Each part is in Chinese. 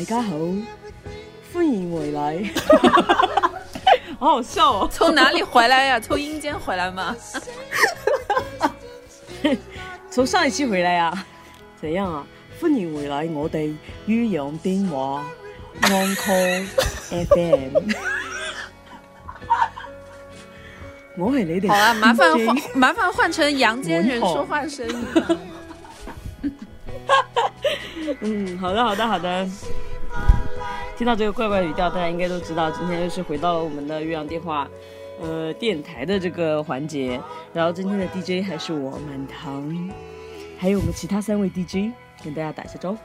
大家好，欢迎回来。好好笑哦！从哪里回来呀？从阴间回来吗？从上一期回来呀？怎样啊？欢迎回来，我哋于洋电话 On Call FM。我系你哋好啊，麻烦换麻烦换成阳间人说话声音。嗯，好的，好的，好的。听到这个怪怪语调，大家应该都知道，今天又是回到了我们的岳阳电话，呃，电台的这个环节。然后今天的 DJ 还是我满堂，还有我们其他三位 DJ，跟大家打一下招呼。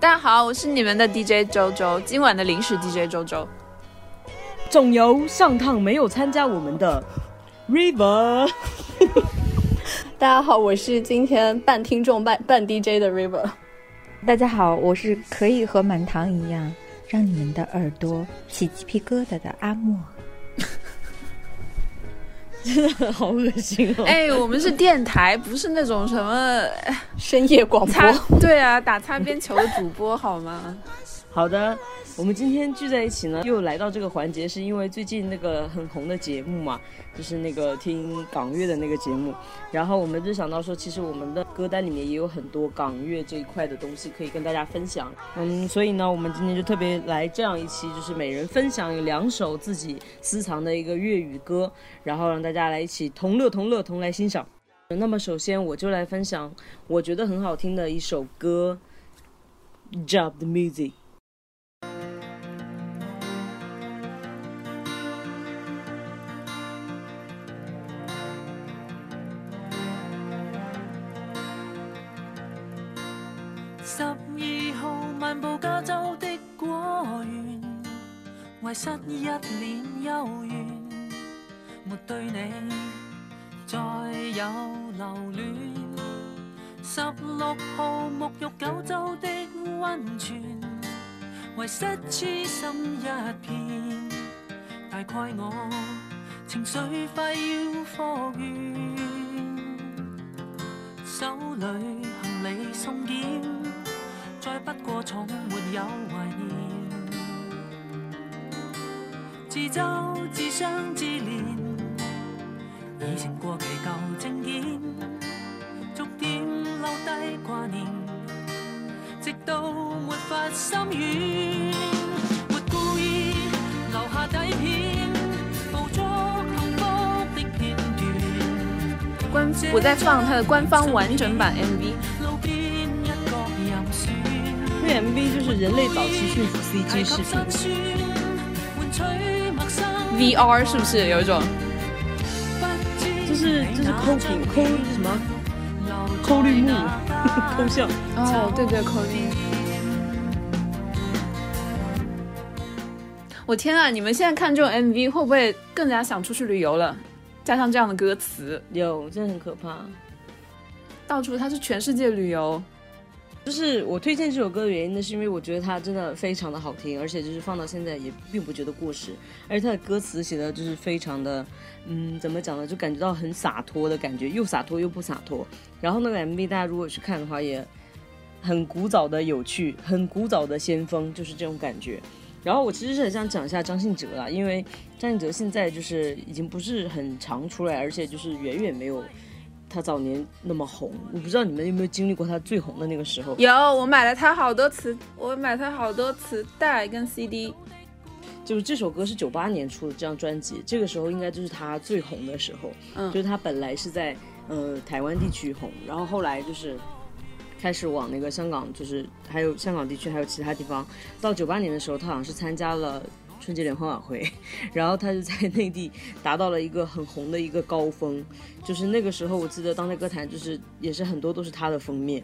大家好，我是你们的 DJ 周周，今晚的临时 DJ 周周。仲由上趟没有参加我们的 River。大家好，我是今天半听众半半 DJ 的 River。大家好，我是可以和满堂一样让你们的耳朵起鸡皮疙瘩的阿莫。真的好恶心哦！哎，我们是电台，不是那种什么深夜广播。对啊，打擦边球的主播好吗？好的。我们今天聚在一起呢，又来到这个环节，是因为最近那个很红的节目嘛，就是那个听港乐的那个节目。然后我们就想到说，其实我们的歌单里面也有很多港乐这一块的东西可以跟大家分享。嗯，所以呢，我们今天就特别来这样一期，就是每人分享两首自己私藏的一个粤语歌，然后让大家来一起同乐同乐同来欣赏。那么首先我就来分享我觉得很好听的一首歌，Job the Music。十二号漫步加州的果园遗失一脸幽怨，没对你再有留恋。十六号沐浴九州的温泉，遗失痴心一片。大概我情绪快要复原，手里自咒自伤自怜，已成过期旧证件，逐渐留低挂念，直到没法心软。没故意留下底片，捕捉幸福的片段。我在放它的官方完整版 MV。那 MV 就是人类早期驯服 CG 视频。VR 是不是有一种？就是就是抠屏抠什么？抠绿幕，抠像。哦，对对，抠绿。我天啊！你们现在看这种 MV 会不会更加想出去旅游了？加上这样的歌词，有，真的很可怕。到处它是全世界旅游。就是我推荐这首歌的原因呢，是因为我觉得它真的非常的好听，而且就是放到现在也并不觉得过时，而且它的歌词写的就是非常的，嗯，怎么讲呢，就感觉到很洒脱的感觉，又洒脱又不洒脱。然后那个 MV 大家如果去看的话，也很古早的有趣，很古早的先锋，就是这种感觉。然后我其实是很想讲一下张信哲啦，因为张信哲现在就是已经不是很常出来，而且就是远远没有。他早年那么红，我不知道你们有没有经历过他最红的那个时候。有，我买了他好多磁，我买他好多磁带跟 CD。就是这首歌是九八年出的这张专辑，这个时候应该就是他最红的时候。嗯，就是他本来是在呃台湾地区红，然后后来就是开始往那个香港，就是还有香港地区还有其他地方。到九八年的时候，他好像是参加了。春节联欢晚会，然后他就在 内地达到了一个很红的一个高峰，就是那个时候我记得当代歌坛就是也是很多都是他的封面。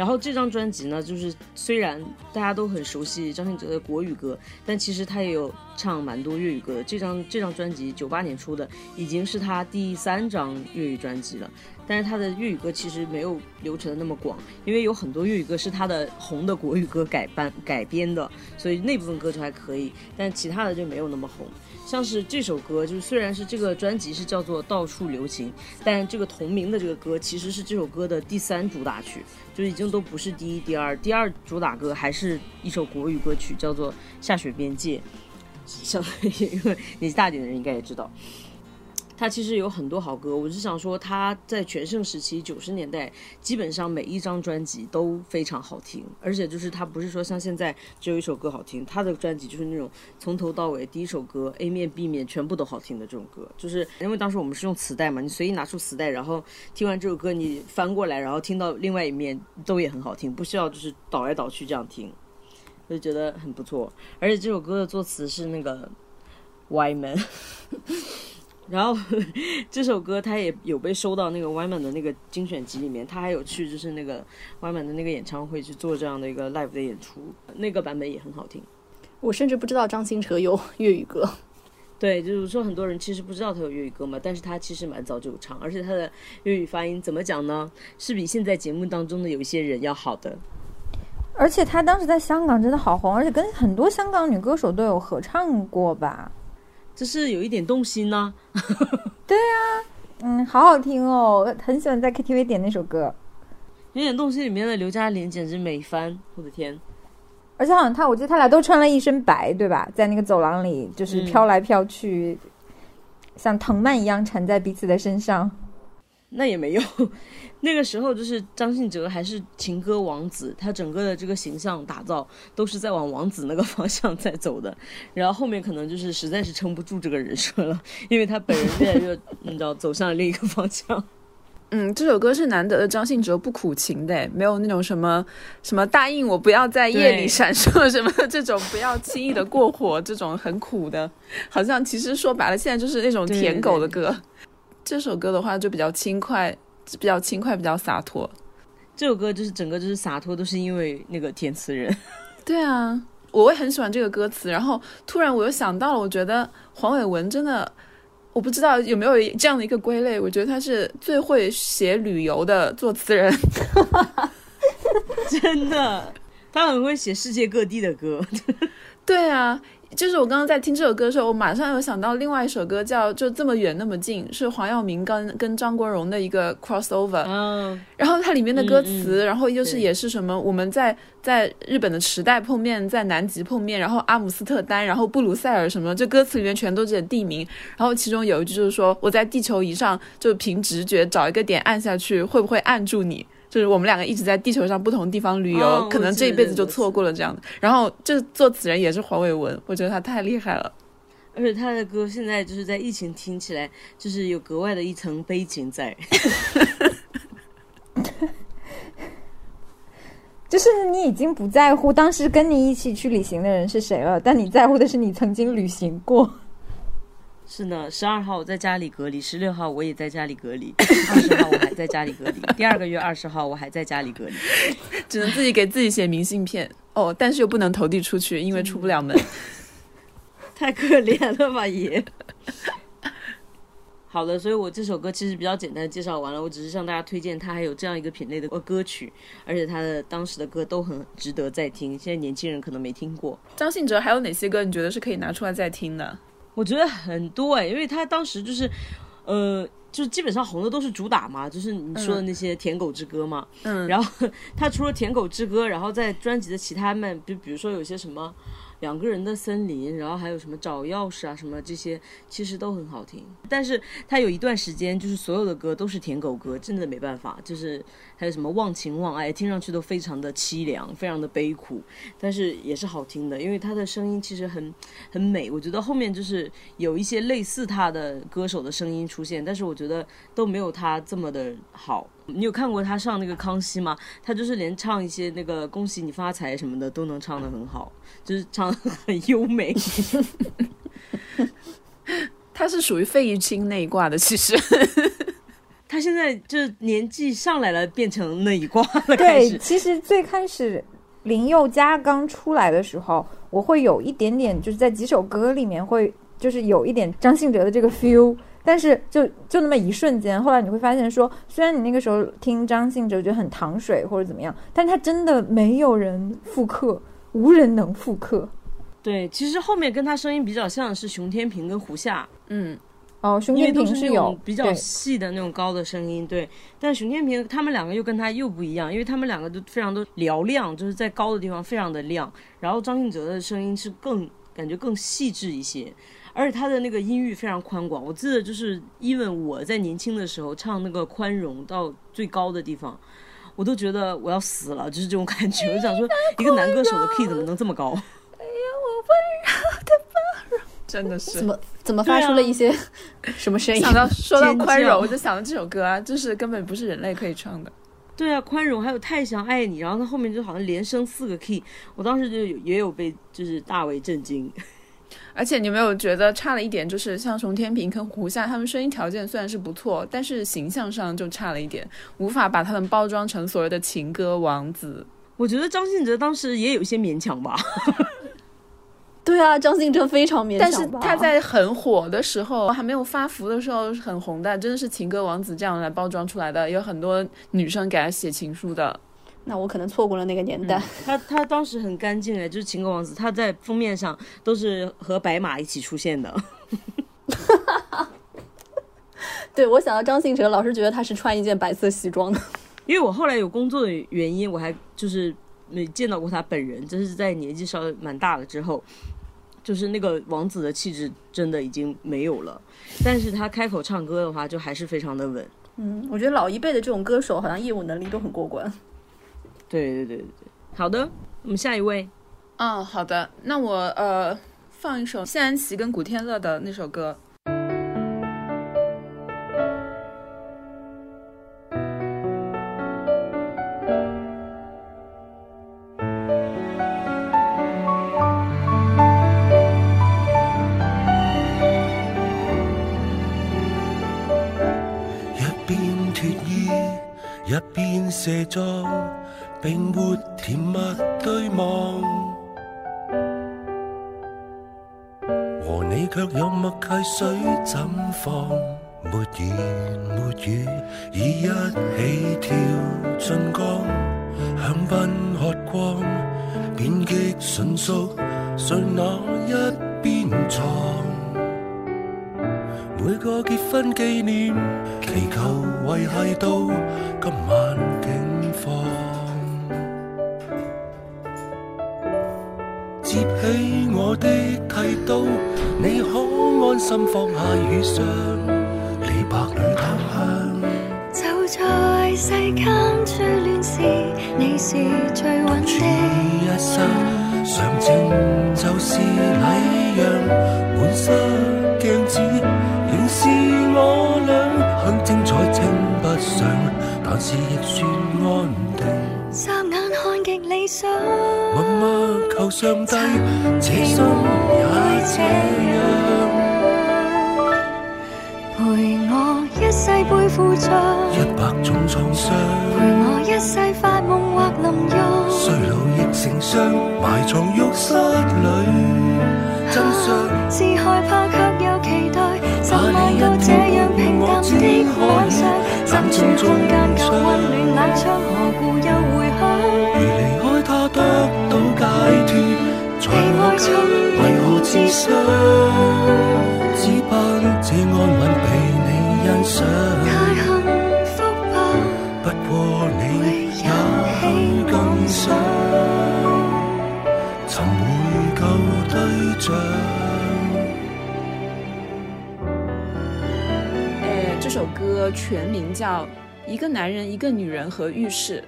然后这张专辑呢，就是虽然大家都很熟悉张信哲的国语歌，但其实他也有唱蛮多粤语歌的。这张这张专辑九八年出的，已经是他第三张粤语专辑了。但是他的粤语歌其实没有流传的那么广，因为有很多粤语歌是他的红的国语歌改版改编的，所以那部分歌就还可以，但其他的就没有那么红。像是这首歌，就是虽然是这个专辑是叫做《到处留情》，但这个同名的这个歌其实是这首歌的第三主打曲，就已经都不是第一、第二，第二主打歌还是一首国语歌曲，叫做《下雪边界》。相当于因为年纪大点的人应该也知道。他其实有很多好歌，我是想说他在全盛时期九十年代，基本上每一张专辑都非常好听，而且就是他不是说像现在只有一首歌好听，他的专辑就是那种从头到尾第一首歌 A 面 B 面全部都好听的这种歌，就是因为当时我们是用磁带嘛，你随意拿出磁带，然后听完这首歌你翻过来，然后听到另外一面都也很好听，不需要就是倒来倒去这样听，我就觉得很不错，而且这首歌的作词是那个 Y Man。然后 这首歌他也有被收到那个 Wyman 的那个精选集里面，他还有去就是那个 Wyman 的那个演唱会去做这样的一个 live 的演出，那个版本也很好听。我甚至不知道张信哲有粤语歌。对，就是说很多人其实不知道他有粤语歌嘛，但是他其实蛮早就有唱，而且他的粤语发音怎么讲呢？是比现在节目当中的有一些人要好的。而且他当时在香港真的好红，而且跟很多香港女歌手都有合唱过吧。就是有一点动心呢，对啊，嗯，好好听哦，很喜欢在 KTV 点那首歌。有点动心里面的刘嘉玲简直美翻，我的天！而且好像他，我记得他俩都穿了一身白，对吧？在那个走廊里，就是飘来飘去，像藤蔓一样缠在彼此的身上。那也没用。那个时候就是张信哲还是情歌王子，他整个的这个形象打造都是在往王子那个方向在走的，然后后面可能就是实在是撑不住这个人设了，因为他本人越来越你知道走向了另一个方向。嗯，这首歌是难得的张信哲不苦情的，没有那种什么什么答应我不要在夜里闪烁什么这种不要轻易的过火这种很苦的，好像其实说白了现在就是那种舔狗的歌。这首歌的话就比较轻快。比较轻快，比较洒脱。这首歌就是整个就是洒脱，都是因为那个填词人。对啊，我也很喜欢这个歌词。然后突然我又想到了，我觉得黄伟文真的，我不知道有没有这样的一个归类。我觉得他是最会写旅游的作词人，真的，他很会写世界各地的歌。对啊。就是我刚刚在听这首歌的时候，我马上有想到另外一首歌，叫《就这么远那么近》，是黄耀明跟跟张国荣的一个 crossover。嗯，然后它里面的歌词，然后又是也是什么我们在在日本的池袋碰面，在南极碰面，然后阿姆斯特丹，然后布鲁塞尔什么，这歌词里面全都是地名。然后其中有一句就是说，我在地球仪上就凭直觉找一个点按下去，会不会按住你？就是我们两个一直在地球上不同地方旅游，可能这一辈子就错过了这样的。然后这作词人也是黄伟文，我觉得他太厉害了。而且他的歌现在就是在疫情听起来，就是有格外的一层悲情在。就是你已经不在乎当时跟你一起去旅行的人是谁了，但你在乎的是你曾经旅行过。是呢，十二号我在家里隔离，十六号我也在家里隔离，二十号我还在家里隔离，第二个月二十号我还在家里隔离，只能自己给自己写明信片哦，但是又不能投递出去，因为出不了门，太可怜了吧也。好的，所以我这首歌其实比较简单的介绍完了，我只是向大家推荐它还有这样一个品类的歌曲，而且它的当时的歌都很值得再听，现在年轻人可能没听过。张信哲还有哪些歌你觉得是可以拿出来再听的？我觉得很多哎，因为他当时就是，呃，就是基本上红的都是主打嘛，就是你说的那些《舔狗之歌》嘛。嗯。然后他除了《舔狗之歌》，然后在专辑的其他们，就比如说有些什么。两个人的森林，然后还有什么找钥匙啊，什么这些其实都很好听。但是他有一段时间，就是所有的歌都是舔狗歌，真的没办法。就是还有什么忘情忘爱，听上去都非常的凄凉，非常的悲苦，但是也是好听的，因为他的声音其实很很美。我觉得后面就是有一些类似他的歌手的声音出现，但是我觉得都没有他这么的好。你有看过他上那个康熙吗？他就是连唱一些那个恭喜你发财什么的都能唱得很好，就是唱很优美。他是属于费玉清那一挂的，其实 他现在就年纪上来了，变成那一挂了。对，其实最开始林宥嘉刚出来的时候，我会有一点点，就是在几首歌里面会就是有一点张信哲的这个 feel。但是就就那么一瞬间，后来你会发现说，虽然你那个时候听张信哲觉得很糖水或者怎么样，但他真的没有人复刻，无人能复刻。对，其实后面跟他声音比较像是熊天平跟胡夏，嗯，哦，熊天平是有比较细的那种高的声音，对。但熊天平他们两个又跟他又不一样，因为他们两个都非常的嘹亮，就是在高的地方非常的亮。然后张信哲的声音是更感觉更细致一些，而且他的那个音域非常宽广。我记得就是因为我在年轻的时候唱那个宽容到最高的地方。我都觉得我要死了，就是这种感觉。我想说，一个男歌手的 key 怎么能这么高？哎呀，我温柔的包容，真的是怎么怎么发出了一些什么声音？想到说到宽容，我就想到这首歌啊，就是根本不是人类可以唱的。对啊，宽容还有太想爱你，然后他后面就好像连升四个 key，我当时就也有被就是大为震惊。而且你没有觉得差了一点，就是像熊天平跟胡夏，他们声音条件虽然是不错，但是形象上就差了一点，无法把他们包装成所谓的情歌王子。我觉得张信哲当时也有些勉强吧。对啊，张信哲非常勉强。但是他在很火的时候，还没有发福的时候很红的，真的是情歌王子这样来包装出来的，有很多女生给他写情书的。那我可能错过了那个年代。他他当时很干净哎，就是情歌王子，他在封面上都是和白马一起出现的。对，我想到张信哲，老是觉得他是穿一件白色西装的。因为我后来有工作的原因，我还就是没见到过他本人，这是在年纪稍微蛮大了之后，就是那个王子的气质真的已经没有了。但是他开口唱歌的话，就还是非常的稳。嗯，我觉得老一辈的这种歌手，好像业务能力都很过关。对对对对对，好的，我们下一位。嗯，好的，那我呃放一首谢安琪跟古天乐的那首歌。一边脱衣，一边卸妆。并没甜蜜对望，和你却有默契，水怎放？没言何自伤？只盼这安稳被你欣赏。太幸福吧，不过你也许更想寻回旧对这首歌全名叫《一个男人、一个女人和浴室》。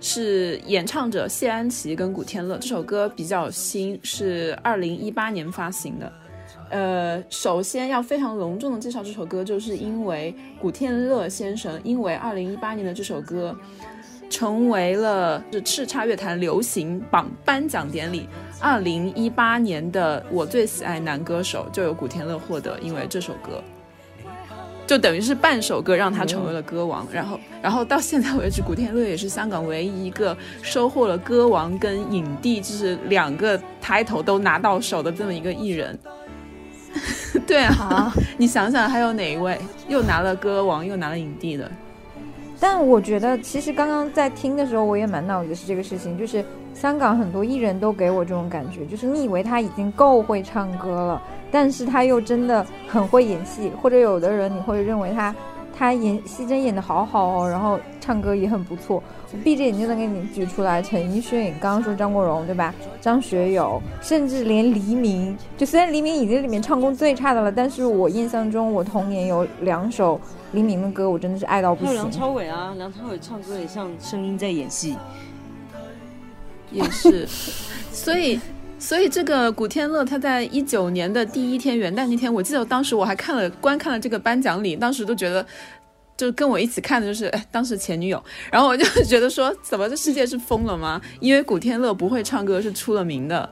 是演唱者谢安琪跟古天乐，这首歌比较新，是二零一八年发行的。呃，首先要非常隆重的介绍这首歌，就是因为古天乐先生因为二零一八年的这首歌，成为了是叱咤乐坛流行榜颁奖典礼二零一八年的我最喜爱男歌手，就由古天乐获得，因为这首歌。就等于是半首歌让他成为了歌王，然后，然后到现在为止，古天乐也是香港唯一一个收获了歌王跟影帝，就是两个 title 都拿到手的这么一个艺人。对啊，你想想还有哪一位又拿了歌王又拿了影帝的？但我觉得其实刚刚在听的时候，我也满脑子是这个事情，就是香港很多艺人都给我这种感觉，就是你以为他已经够会唱歌了，但是他又真的很会演戏，或者有的人你会认为他。他演戏真演的好好哦，然后唱歌也很不错，我闭着眼睛能给你举出来。陈奕迅，刚刚说张国荣对吧？张学友，甚至连黎明，就虽然黎明已经里面唱功最差的了，但是我印象中我童年有两首黎明的歌，我真的是爱到不行。梁朝伟啊，梁朝伟唱歌也像声音在演戏，也是。所以，所以这个古天乐他在一九年的第一天元旦那天，我记得当时我还看了观看了这个颁奖礼，当时都觉得。就跟我一起看的就是当时前女友，然后我就觉得说，怎么这世界是疯了吗？因为古天乐不会唱歌是出了名的，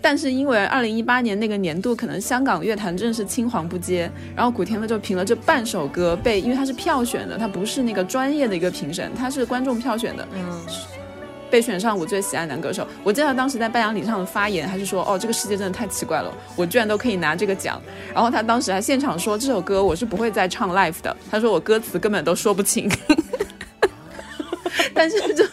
但是因为二零一八年那个年度可能香港乐坛真的是青黄不接，然后古天乐就凭了这半首歌被，因为他是票选的，他不是那个专业的一个评审，他是观众票选的，嗯。被选上我最喜爱男歌手，我记得他当时在颁奖礼上的发言，还是说哦，这个世界真的太奇怪了，我居然都可以拿这个奖。然后他当时还现场说这首歌我是不会再唱 live 的，他说我歌词根本都说不清。但是就，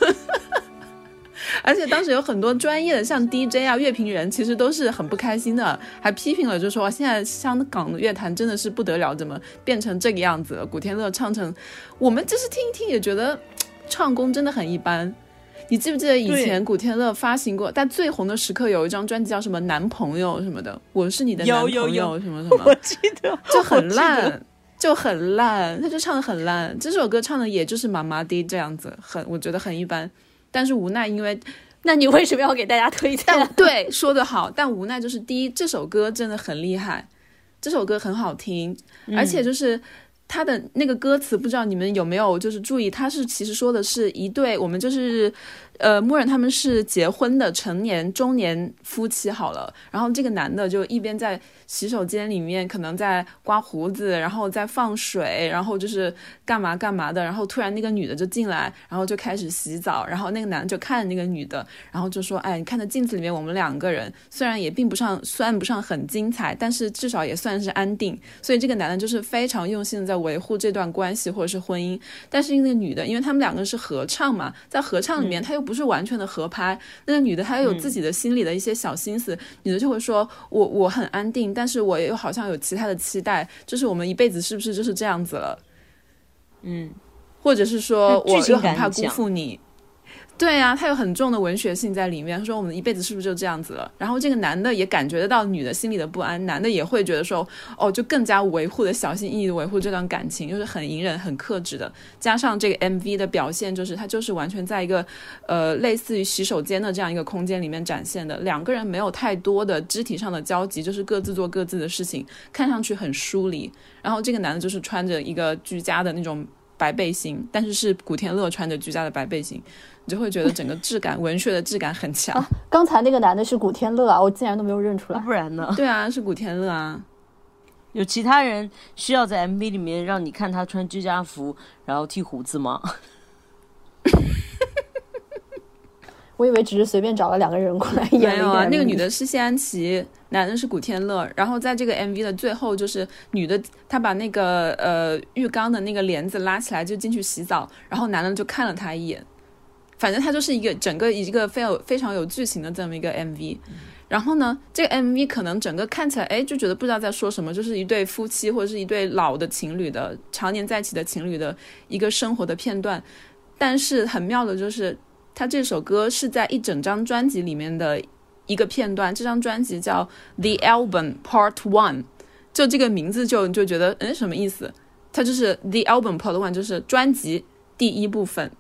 而且当时有很多专业的像 DJ 啊、乐评人，其实都是很不开心的，还批评了，就说现在香港的乐坛真的是不得了，怎么变成这个样子了？古天乐唱成，我们就是听一听也觉得唱功真的很一般。你记不记得以前古天乐发行过，但最红的时刻有一张专辑叫什么男朋友什么的，我是你的男朋友什么什么，我记得就很烂，就很烂，他就唱的很烂。这首歌唱的也就是麻麻的这样子，很我觉得很一般。但是无奈，因为那你为什么要给大家推荐？对，说的好，但无奈就是第一，这首歌真的很厉害，这首歌很好听，而且就是。他的那个歌词，不知道你们有没有就是注意，他是其实说的是一对，我们就是，呃，默认他们是结婚的成年中年夫妻好了，然后这个男的就一边在。洗手间里面可能在刮胡子，然后在放水，然后就是干嘛干嘛的，然后突然那个女的就进来，然后就开始洗澡，然后那个男的就看着那个女的，然后就说：“哎，你看着镜子里面我们两个人，虽然也并不上算不上很精彩，但是至少也算是安定。”所以这个男的就是非常用心的在维护这段关系或者是婚姻。但是那个女的，因为他们两个是合唱嘛，在合唱里面他又不是完全的合拍，那个女的她又有自己的心里的一些小心思，女的就会说：“我我很安定。”但是我又好像有其他的期待，就是我们一辈子是不是就是这样子了？嗯，或者是说我又很怕辜负你。对呀，他有很重的文学性在里面。他说：“我们一辈子是不是就这样子了？”然后这个男的也感觉得到女的心里的不安，男的也会觉得说：“哦，就更加维护的小心翼翼的维护这段感情，就是很隐忍、很克制的。”加上这个 MV 的表现，就是他就是完全在一个呃类似于洗手间的这样一个空间里面展现的，两个人没有太多的肢体上的交集，就是各自做各自的事情，看上去很疏离。然后这个男的就是穿着一个居家的那种白背心，但是是古天乐穿着居家的白背心。你就会觉得整个质感，文学的质感很强。刚才那个男的是古天乐啊，我竟然都没有认出来，不然呢？对啊，是古天乐啊。有其他人需要在 MV 里面让你看他穿居家服，然后剃胡子吗？我以为只是随便找了两个人过来演。没有啊，那个女的是谢安琪，男的是古天乐。然后在这个 MV 的最后，就是女的她把那个呃浴缸的那个帘子拉起来就进去洗澡，然后男的就看了她一眼。反正它就是一个整个一个非常非常有剧情的这么一个 MV，然后呢，这个 MV 可能整个看起来，哎，就觉得不知道在说什么，就是一对夫妻或者是一对老的情侣的常年在一起的情侣的一个生活的片段。但是很妙的就是，他这首歌是在一整张专辑里面的一个片段。这张专辑叫 The Album Part One，就这个名字就就觉得，嗯，什么意思？它就是 The Album Part One，就是专辑第一部分。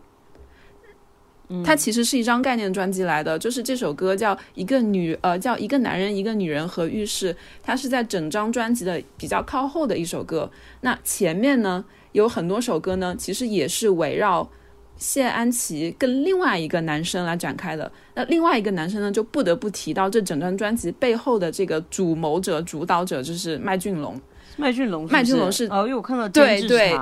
它其实是一张概念专辑来的，就是这首歌叫一个女呃叫一个男人一个女人和浴室，它是在整张专辑的比较靠后的一首歌。那前面呢有很多首歌呢，其实也是围绕谢安琪跟另外一个男生来展开的。那另外一个男生呢，就不得不提到这整张专辑背后的这个主谋者、主导者，就是麦浚龙。麦浚龙，麦浚龙是哦，因为我看到对对。对，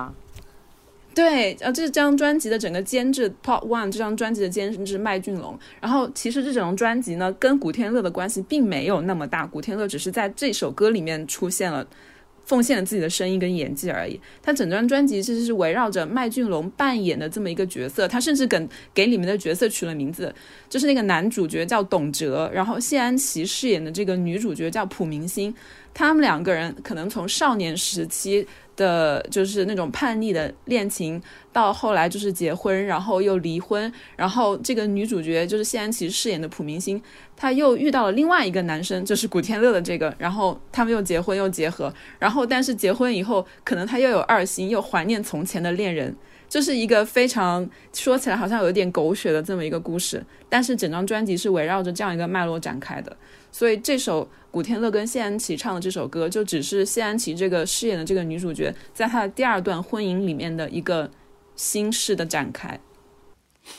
对呃，这张专辑的整个监制 Part One 这张专辑的监制麦浚龙。然后其实这整张专辑呢，跟古天乐的关系并没有那么大，古天乐只是在这首歌里面出现了奉献了自己的声音跟演技而已。他整张专辑其实是围绕着麦浚龙扮演的这么一个角色，他甚至给给里面的角色取了名字，就是那个男主角叫董哲，然后谢安琪饰演的这个女主角叫朴明星，他们两个人可能从少年时期。的就是那种叛逆的恋情，到后来就是结婚，然后又离婚，然后这个女主角就是谢安琪饰演的朴明星，她又遇到了另外一个男生，就是古天乐的这个，然后他们又结婚又结合，然后但是结婚以后，可能他又有二心，又怀念从前的恋人，这是一个非常说起来好像有点狗血的这么一个故事，但是整张专辑是围绕着这样一个脉络展开的，所以这首。古天乐跟谢安琪唱的这首歌，就只是谢安琪这个饰演的这个女主角，在她的第二段婚姻里面的一个心事的展开。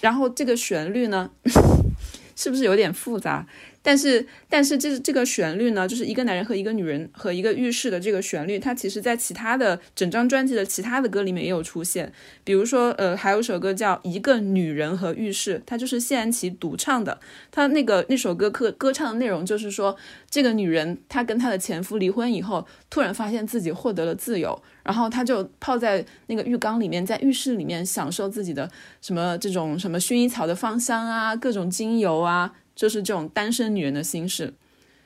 然后这个旋律呢，是不是有点复杂？但是，但是这这个旋律呢，就是一个男人和一个女人和一个浴室的这个旋律，它其实在其他的整张专辑的其他的歌里面也有出现。比如说，呃，还有首歌叫《一个女人和浴室》，它就是谢安琪独唱的。她那个那首歌歌歌唱的内容就是说，这个女人她跟她的前夫离婚以后，突然发现自己获得了自由，然后她就泡在那个浴缸里面，在浴室里面享受自己的什么这种什么薰衣草的芳香啊，各种精油啊。就是这种单身女人的心事，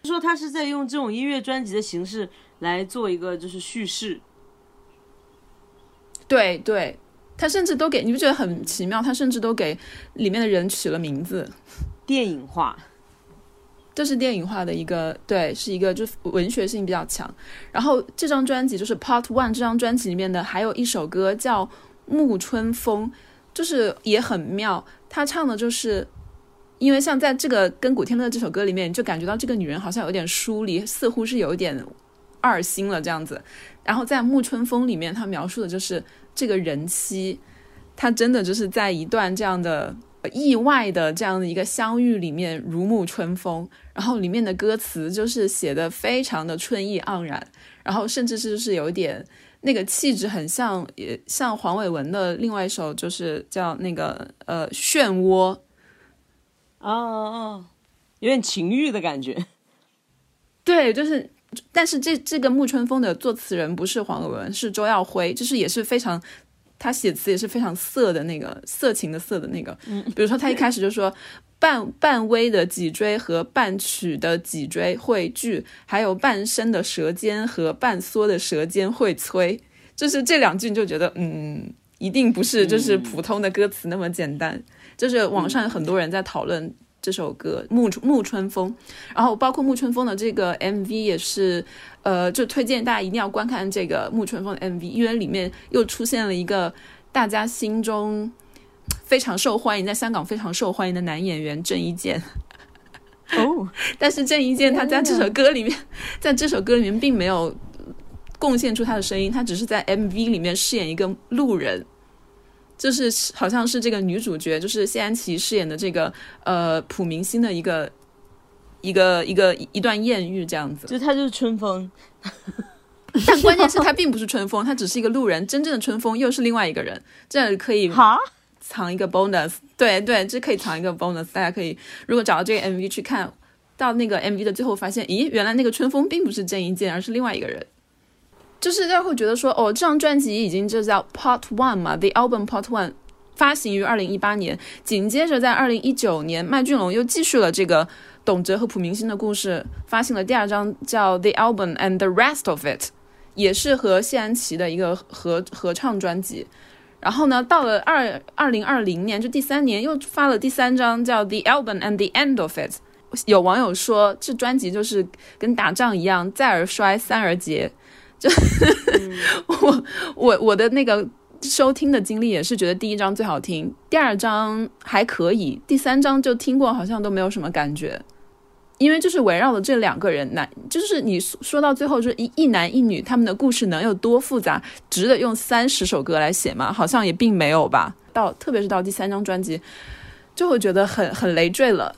说他是在用这种音乐专辑的形式来做一个就是叙事。对对，他甚至都给你不觉得很奇妙？他甚至都给里面的人取了名字，电影化，这是电影化的一个，对，是一个就文学性比较强。然后这张专辑就是 Part One 这张专辑里面的还有一首歌叫《暮春风》，就是也很妙，他唱的就是。因为像在这个跟古天乐这首歌里面，就感觉到这个女人好像有点疏离，似乎是有一点二心了这样子。然后在《暮春风》里面，他描述的就是这个人妻，她真的就是在一段这样的意外的这样的一个相遇里面如沐春风。然后里面的歌词就是写的非常的春意盎然，然后甚至是就是有一点那个气质很像，也像黄伟文的另外一首，就是叫那个呃漩涡。哦哦，有点情欲的感觉。对，就是，但是这这个《暮春风》的作词人不是黄伟文，是周耀辉，就是也是非常，他写词也是非常色的那个色情的色的那个。嗯，比如说他一开始就说半半微的脊椎和半曲的脊椎会聚，还有半伸的舌尖和半缩的舌尖会催，就是这两句你就觉得，嗯，一定不是就是普通的歌词那么简单。就是网上有很多人在讨论这首歌《暮暮春风》，然后包括《暮春风》的这个 MV 也是，呃，就推荐大家一定要观看这个《暮春风》的 MV，因为里面又出现了一个大家心中非常受欢迎，在香港非常受欢迎的男演员郑伊健。哦，但是郑伊健他在这首歌里面，在这首歌里面并没有贡献出他的声音，他只是在 MV 里面饰演一个路人。就是好像是这个女主角，就是谢安琪饰演的这个呃普明星的一个一个一个一段艳遇这样子，就她就是春风，但关键是她并不是春风，她只是一个路人，真正的春风又是另外一个人，这可以藏一个 bonus，对对，这可以藏一个 bonus，大家可以如果找到这个 MV 去看到那个 MV 的最后，发现咦，原来那个春风并不是郑伊健，而是另外一个人。就是大家会觉得说，哦，这张专辑已经就叫 Part One 嘛，The Album Part One，发行于二零一八年。紧接着在二零一九年，麦浚龙又继续了这个董哲和朴明星的故事，发行了第二张叫 The Album and the Rest of It，也是和谢安琪的一个合合唱专辑。然后呢，到了二二零二零年，就第三年又发了第三张叫 The Album and the End of It。有网友说，这专辑就是跟打仗一样，再而衰，三而竭。就 我我我的那个收听的经历也是觉得第一章最好听，第二章还可以，第三章就听过好像都没有什么感觉，因为就是围绕着这两个人男，就是你说到最后就是一一男一女他们的故事能有多复杂，值得用三十首歌来写吗？好像也并没有吧。到特别是到第三张专辑，就会觉得很很累赘了。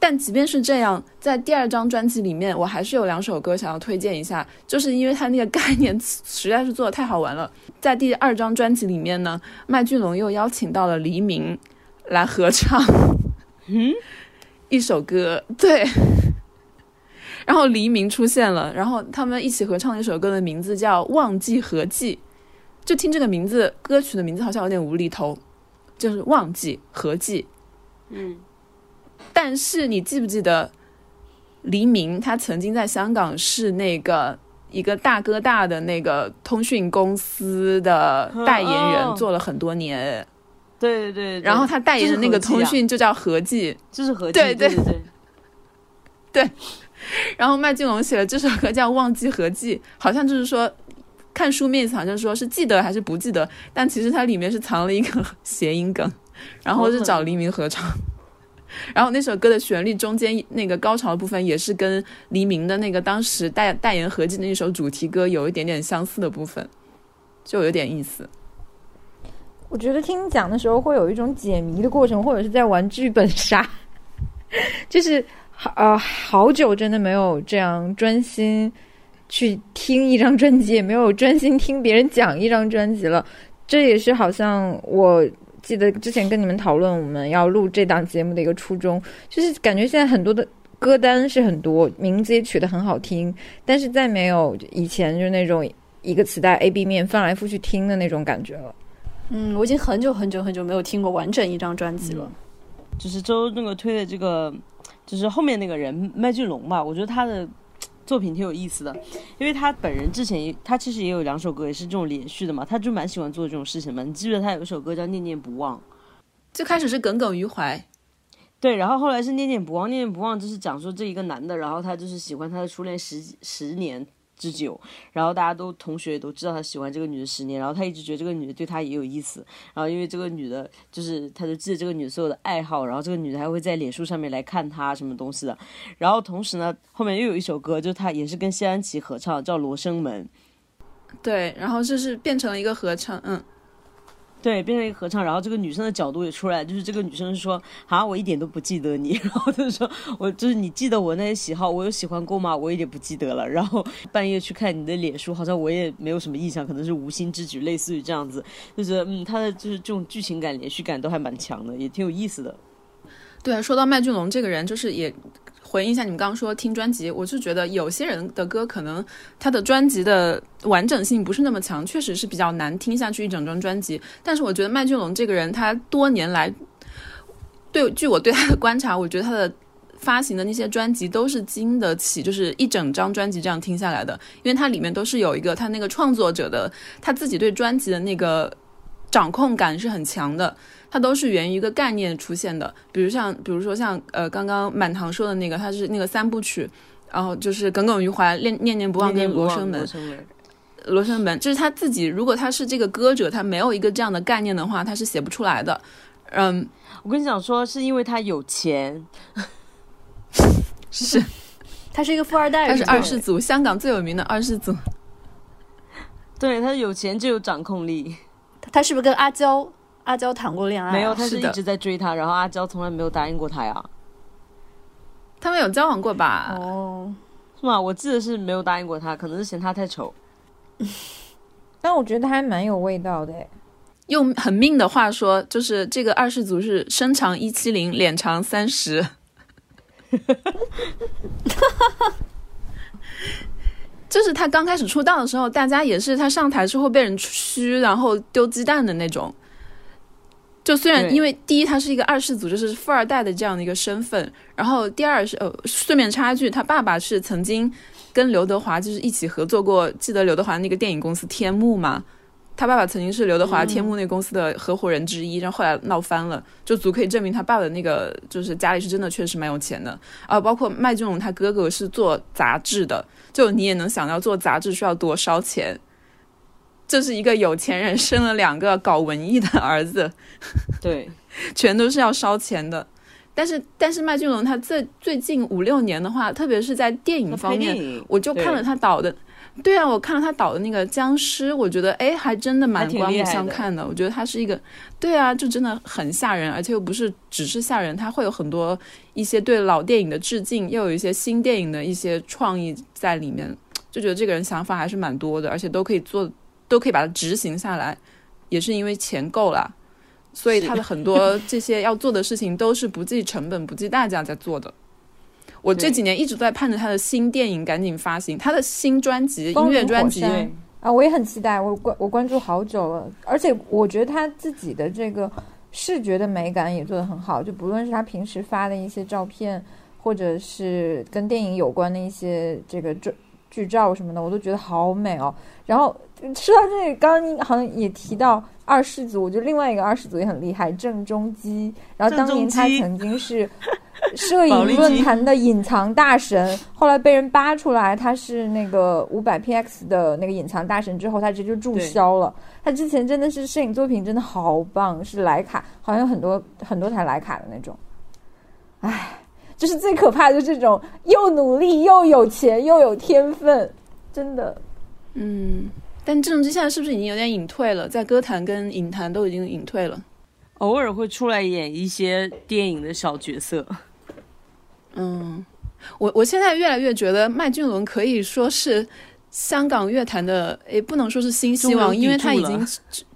但即便是这样，在第二张专辑里面，我还是有两首歌想要推荐一下，就是因为它那个概念实在是做的太好玩了。在第二张专辑里面呢，麦浚龙又邀请到了黎明来合唱，嗯，一首歌，对。然后黎明出现了，然后他们一起合唱了一首歌的名字叫《忘记合记》，就听这个名字，歌曲的名字好像有点无厘头，就是忘记合记。嗯，但是你记不记得黎明他曾经在香港是那个一个大哥大的那个通讯公司的代言人，做了很多年。对对对，然后他代言的那个通讯就叫合记，就是合记，对对。对对。然后麦浚龙写了这首歌叫《忘记合记》，好像就是说看书面意思好像说是记得还是不记得，但其实它里面是藏了一个谐音梗，然后是找黎明合唱。然后那首歌的旋律中间那个高潮的部分也是跟黎明的那个当时代代言合集的那首主题歌有一点点相似的部分，就有点意思。我觉得听你讲的时候会有一种解谜的过程，或者是在玩剧本杀，就是好呃好久真的没有这样专心去听一张专辑，也没有专心听别人讲一张专辑了。这也是好像我记得之前跟你们讨论我们要录这档节目的一个初衷，就是感觉现在很多的歌单是很多，名字也取得很好听，但是再没有以前就那种一个磁带 A B 面翻来覆去听的那种感觉了。嗯，我已经很久很久很久没有听过完整一张专辑了。就是周那个推的这个，就是后面那个人麦浚龙吧，我觉得他的作品挺有意思的，因为他本人之前他其实也有两首歌也是这种连续的嘛，他就蛮喜欢做这种事情嘛。你记得他有一首歌叫《念念不忘》？最开始是耿耿于怀，对，然后后来是念念不忘，念念不忘就是讲说这一个男的，然后他就是喜欢他的初恋十十年。之久，然后大家都同学也都知道他喜欢这个女的十年，然后他一直觉得这个女的对他也有意思，然后因为这个女的，就是他就记得这个女的所有的爱好，然后这个女的还会在脸书上面来看他什么东西的，然后同时呢，后面又有一首歌，就他也是跟谢安琪合唱，叫《罗生门》，对，然后就是变成了一个合唱，嗯。对，变成一个合唱，然后这个女生的角度也出来，就是这个女生说：“啊，我一点都不记得你。” 然后就说：“我就是你记得我那些喜好，我有喜欢过吗？我一点不记得了。”然后半夜去看你的脸书，好像我也没有什么印象，可能是无心之举，类似于这样子，就是嗯，他的就是这种剧情感、连续感都还蛮强的，也挺有意思的。对啊，说到麦浚龙这个人，就是也。回应一下你们刚刚说听专辑，我就觉得有些人的歌可能他的专辑的完整性不是那么强，确实是比较难听下去一整张专辑。但是我觉得麦浚龙这个人，他多年来对据我对他的观察，我觉得他的发行的那些专辑都是经得起就是一整张专辑这样听下来的，因为它里面都是有一个他那个创作者的他自己对专辑的那个掌控感是很强的。它都是源于一个概念出现的，比如像，比如说像，呃，刚刚满堂说的那个，它是那个三部曲，然后就是耿耿于怀、念念念不忘跟罗生门，罗生门，就是他自己，如果他是这个歌者，他没有一个这样的概念的话，他是写不出来的。嗯，我跟你讲说，是因为他有钱，是，他是一个富二代，他是二世祖，香港最有名的二世祖，对他有钱就有掌控力，他是不是跟阿娇？阿娇谈过恋爱？没有，他是一直在追他，然后阿娇从来没有答应过他呀。他们有交往过吧？哦，是吗？我记得是没有答应过他，可能是嫌他太丑。但我觉得还蛮有味道的。用很命的话说，就是这个二世祖是身长一七零，脸长三十。就是他刚开始出道的时候，大家也是他上台之后被人嘘，然后丢鸡蛋的那种。就虽然因为第一他是一个二世祖，就是富二代的这样的一个身份，然后第二是呃顺便插一句，他爸爸是曾经跟刘德华就是一起合作过，记得刘德华那个电影公司天幕吗？他爸爸曾经是刘德华天幕那公司的合伙人之一，然后后来闹翻了，就足可以证明他爸爸的那个就是家里是真的确实蛮有钱的啊。包括麦浚龙他哥哥是做杂志的，就你也能想到做杂志需要多烧钱。这是一个有钱人生了两个搞文艺的儿子，对，全都是要烧钱的。但是，但是麦浚龙他最最近五六年的话，特别是在电影方面，我就看了他导的，对啊，我看了他导的那个僵尸，我觉得哎，还真的蛮刮目相看的。我觉得他是一个，对啊，就真的很吓人，而且又不是只是吓人，他会有很多一些对老电影的致敬，又有一些新电影的一些创意在里面，就觉得这个人想法还是蛮多的，而且都可以做。都可以把它执行下来，也是因为钱够了，所以他的很多这些要做的事情都是不计成本、不计代价在做的。我这几年一直在盼着他的新电影赶紧发行，他的新专辑、音乐专辑啊，我也很期待，我关我关注好久了，而且我觉得他自己的这个视觉的美感也做得很好，就不论是他平时发的一些照片，或者是跟电影有关的一些这个剧剧照什么的，我都觉得好美哦。然后说到这里，刚刚好像也提到。二世祖，我觉得另外一个二世祖也很厉害，郑中基。然后当年他曾经是摄影论坛的隐藏大神，后来被人扒出来他是那个五百 px 的那个隐藏大神之后，他直接就注销了。他之前真的是摄影作品真的好棒，是莱卡，好像有很多很多台莱卡的那种。唉，就是最可怕的，就这种又努力又有钱又有天分，真的，嗯。但郑中基现在是不是已经有点隐退了？在歌坛跟影坛都已经隐退了，偶尔会出来演一些电影的小角色。嗯，我我现在越来越觉得麦浚龙可以说是香港乐坛的，也，不能说是新希望，因为他已经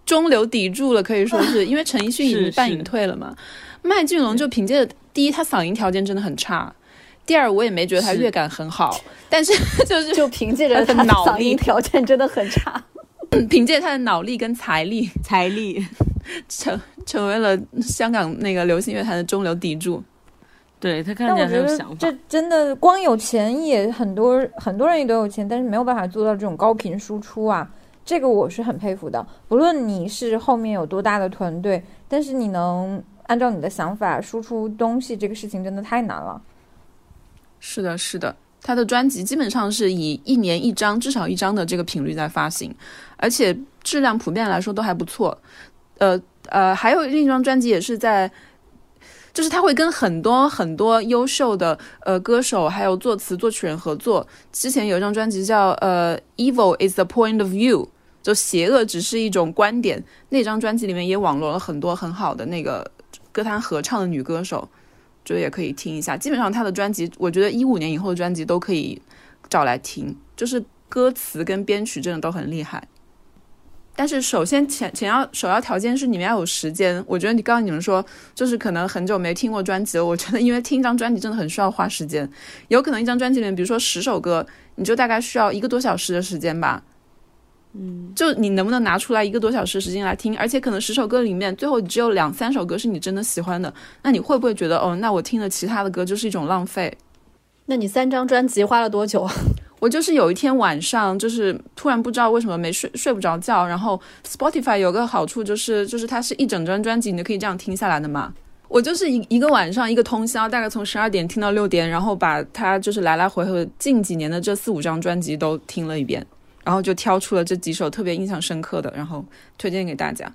中流砥柱了，可以说是 因为陈奕迅已经半隐退了嘛。麦浚龙就凭借第一，他嗓音条件真的很差。第二，我也没觉得他乐感很好，但是 就是就凭借着他的嗓音条件真的很差，凭借他的脑力跟财力，财力成成为了香港那个流行乐坛的中流砥柱。对他看起来很有想法。这真的光有钱也很多很多人也都有钱，但是没有办法做到这种高频输出啊，这个我是很佩服的。不论你是后面有多大的团队，但是你能按照你的想法输出东西，这个事情真的太难了。是的，是的，他的专辑基本上是以一年一张，至少一张的这个频率在发行，而且质量普遍来说都还不错。呃呃，还有另一张专辑也是在，就是他会跟很多很多优秀的呃歌手还有作词作曲人合作。之前有一张专辑叫呃《Evil is the Point of View》，就邪恶只是一种观点。那张专辑里面也网罗了很多很好的那个歌坛合唱的女歌手。就也可以听一下，基本上他的专辑，我觉得一五年以后的专辑都可以找来听，就是歌词跟编曲真的都很厉害。但是首先前前要首要条件是你们要有时间。我觉得你刚刚你们说就是可能很久没听过专辑了，我觉得因为听一张专辑真的很需要花时间，有可能一张专辑里面，比如说十首歌，你就大概需要一个多小时的时间吧。嗯，就你能不能拿出来一个多小时时间来听？而且可能十首歌里面，最后只有两三首歌是你真的喜欢的，那你会不会觉得哦，那我听了其他的歌就是一种浪费？那你三张专辑花了多久啊？我就是有一天晚上，就是突然不知道为什么没睡睡不着觉，然后 Spotify 有个好处就是，就是它是一整张专辑，你就可以这样听下来的嘛。我就是一一个晚上一个通宵，大概从十二点听到六点，然后把它就是来来回回近几年的这四五张专辑都听了一遍。然后就挑出了这几首特别印象深刻的，然后推荐给大家。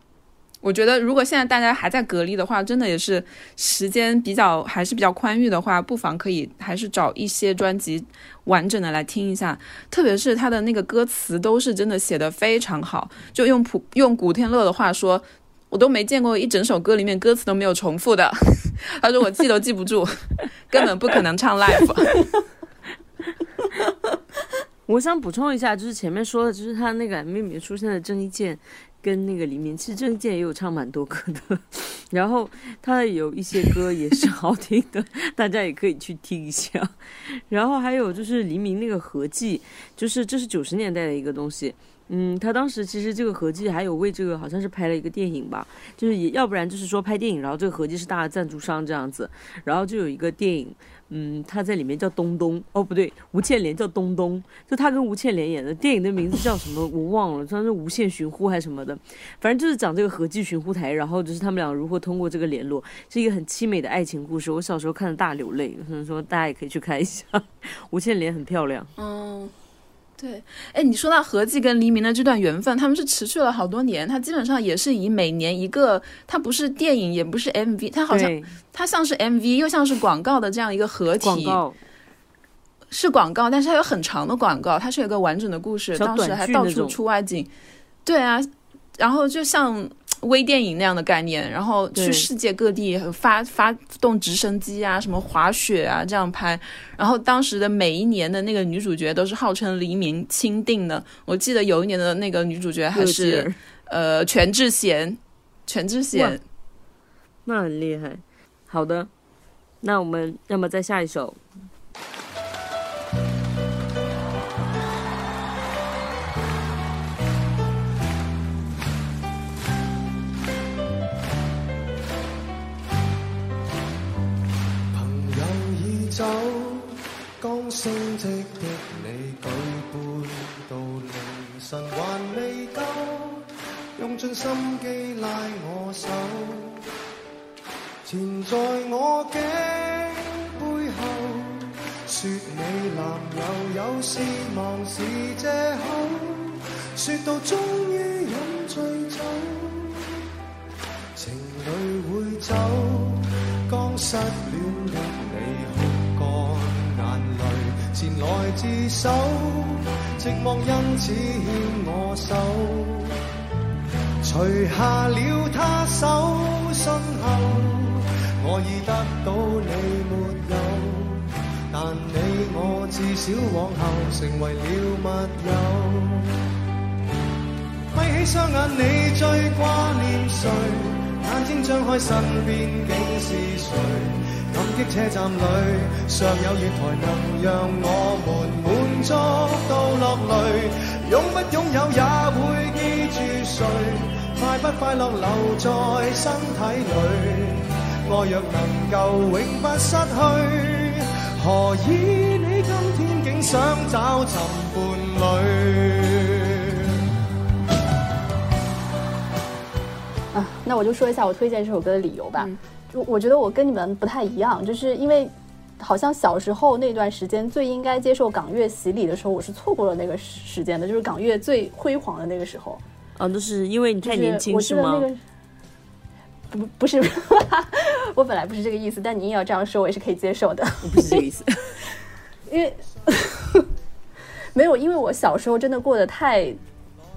我觉得如果现在大家还在隔离的话，真的也是时间比较还是比较宽裕的话，不妨可以还是找一些专辑完整的来听一下。特别是他的那个歌词都是真的写的非常好，就用普用古天乐的话说，我都没见过一整首歌里面歌词都没有重复的。他说我记都记不住，根本不可能唱 live。我想补充一下，就是前面说的，就是他那个 MV 里面出现的郑伊健跟那个黎明，其实郑伊健也有唱蛮多歌的，然后他有一些歌也是好听的，大家也可以去听一下。然后还有就是黎明那个合辑，就是这是九十年代的一个东西，嗯，他当时其实这个合辑还有为这个好像是拍了一个电影吧，就是也要不然就是说拍电影，然后这个合辑是大的赞助商这样子，然后就有一个电影。嗯，他在里面叫东东哦，不对，吴倩莲叫东东，就他跟吴倩莲演的电影的名字叫什么我忘了，像是无限寻呼还是什么的，反正就是讲这个合记寻呼台，然后就是他们俩如何通过这个联络，是一个很凄美的爱情故事。我小时候看的大流泪，所以说大家也可以去看一下。吴倩莲很漂亮，嗯。对，哎，你说到何济跟黎明的这段缘分，他们是持续了好多年。他基本上也是以每年一个，他不是电影，也不是 MV，他好像他像是 MV，又像是广告的这样一个合体。广告是广告，但是它有很长的广告，它是有个完整的故事，当时还到处出外景。对啊，然后就像。微电影那样的概念，然后去世界各地发发动直升机啊，什么滑雪啊这样拍，然后当时的每一年的那个女主角都是号称黎明钦定的。我记得有一年的那个女主角还是呃全智贤，全智贤，那很厉害。好的，那我们要么再下一首。积的你举杯到凌晨还未够，用尽心机拉我手，缠在我颈背后，说你男友有事忙是借口，说到终于饮醉酒，情侣会走，刚失恋。前来自首，寂寞因此牵我手，除下了他手信后，我已得到你没有，但你我至少往后成为了密友。闭起双眼，你最挂念谁？眼睛张开，身边竟是谁？感激车站里尚有月台，能让我们满足到落泪。拥不拥有也会记住谁？快不快乐留在身体里？爱若能够永不失去，何以你今天竟想找寻伴侣？啊，那我就说一下我推荐这首歌的理由吧。就我觉得我跟你们不太一样，就是因为好像小时候那段时间最应该接受港乐洗礼的时候，我是错过了那个时间的，就是港乐最辉煌的那个时候。啊，那是因为你太年轻是吗？不，不是，我本来不是这个意思，但你硬要这样说，我也是可以接受的。不是这个意思，因为 没有，因为我小时候真的过得太。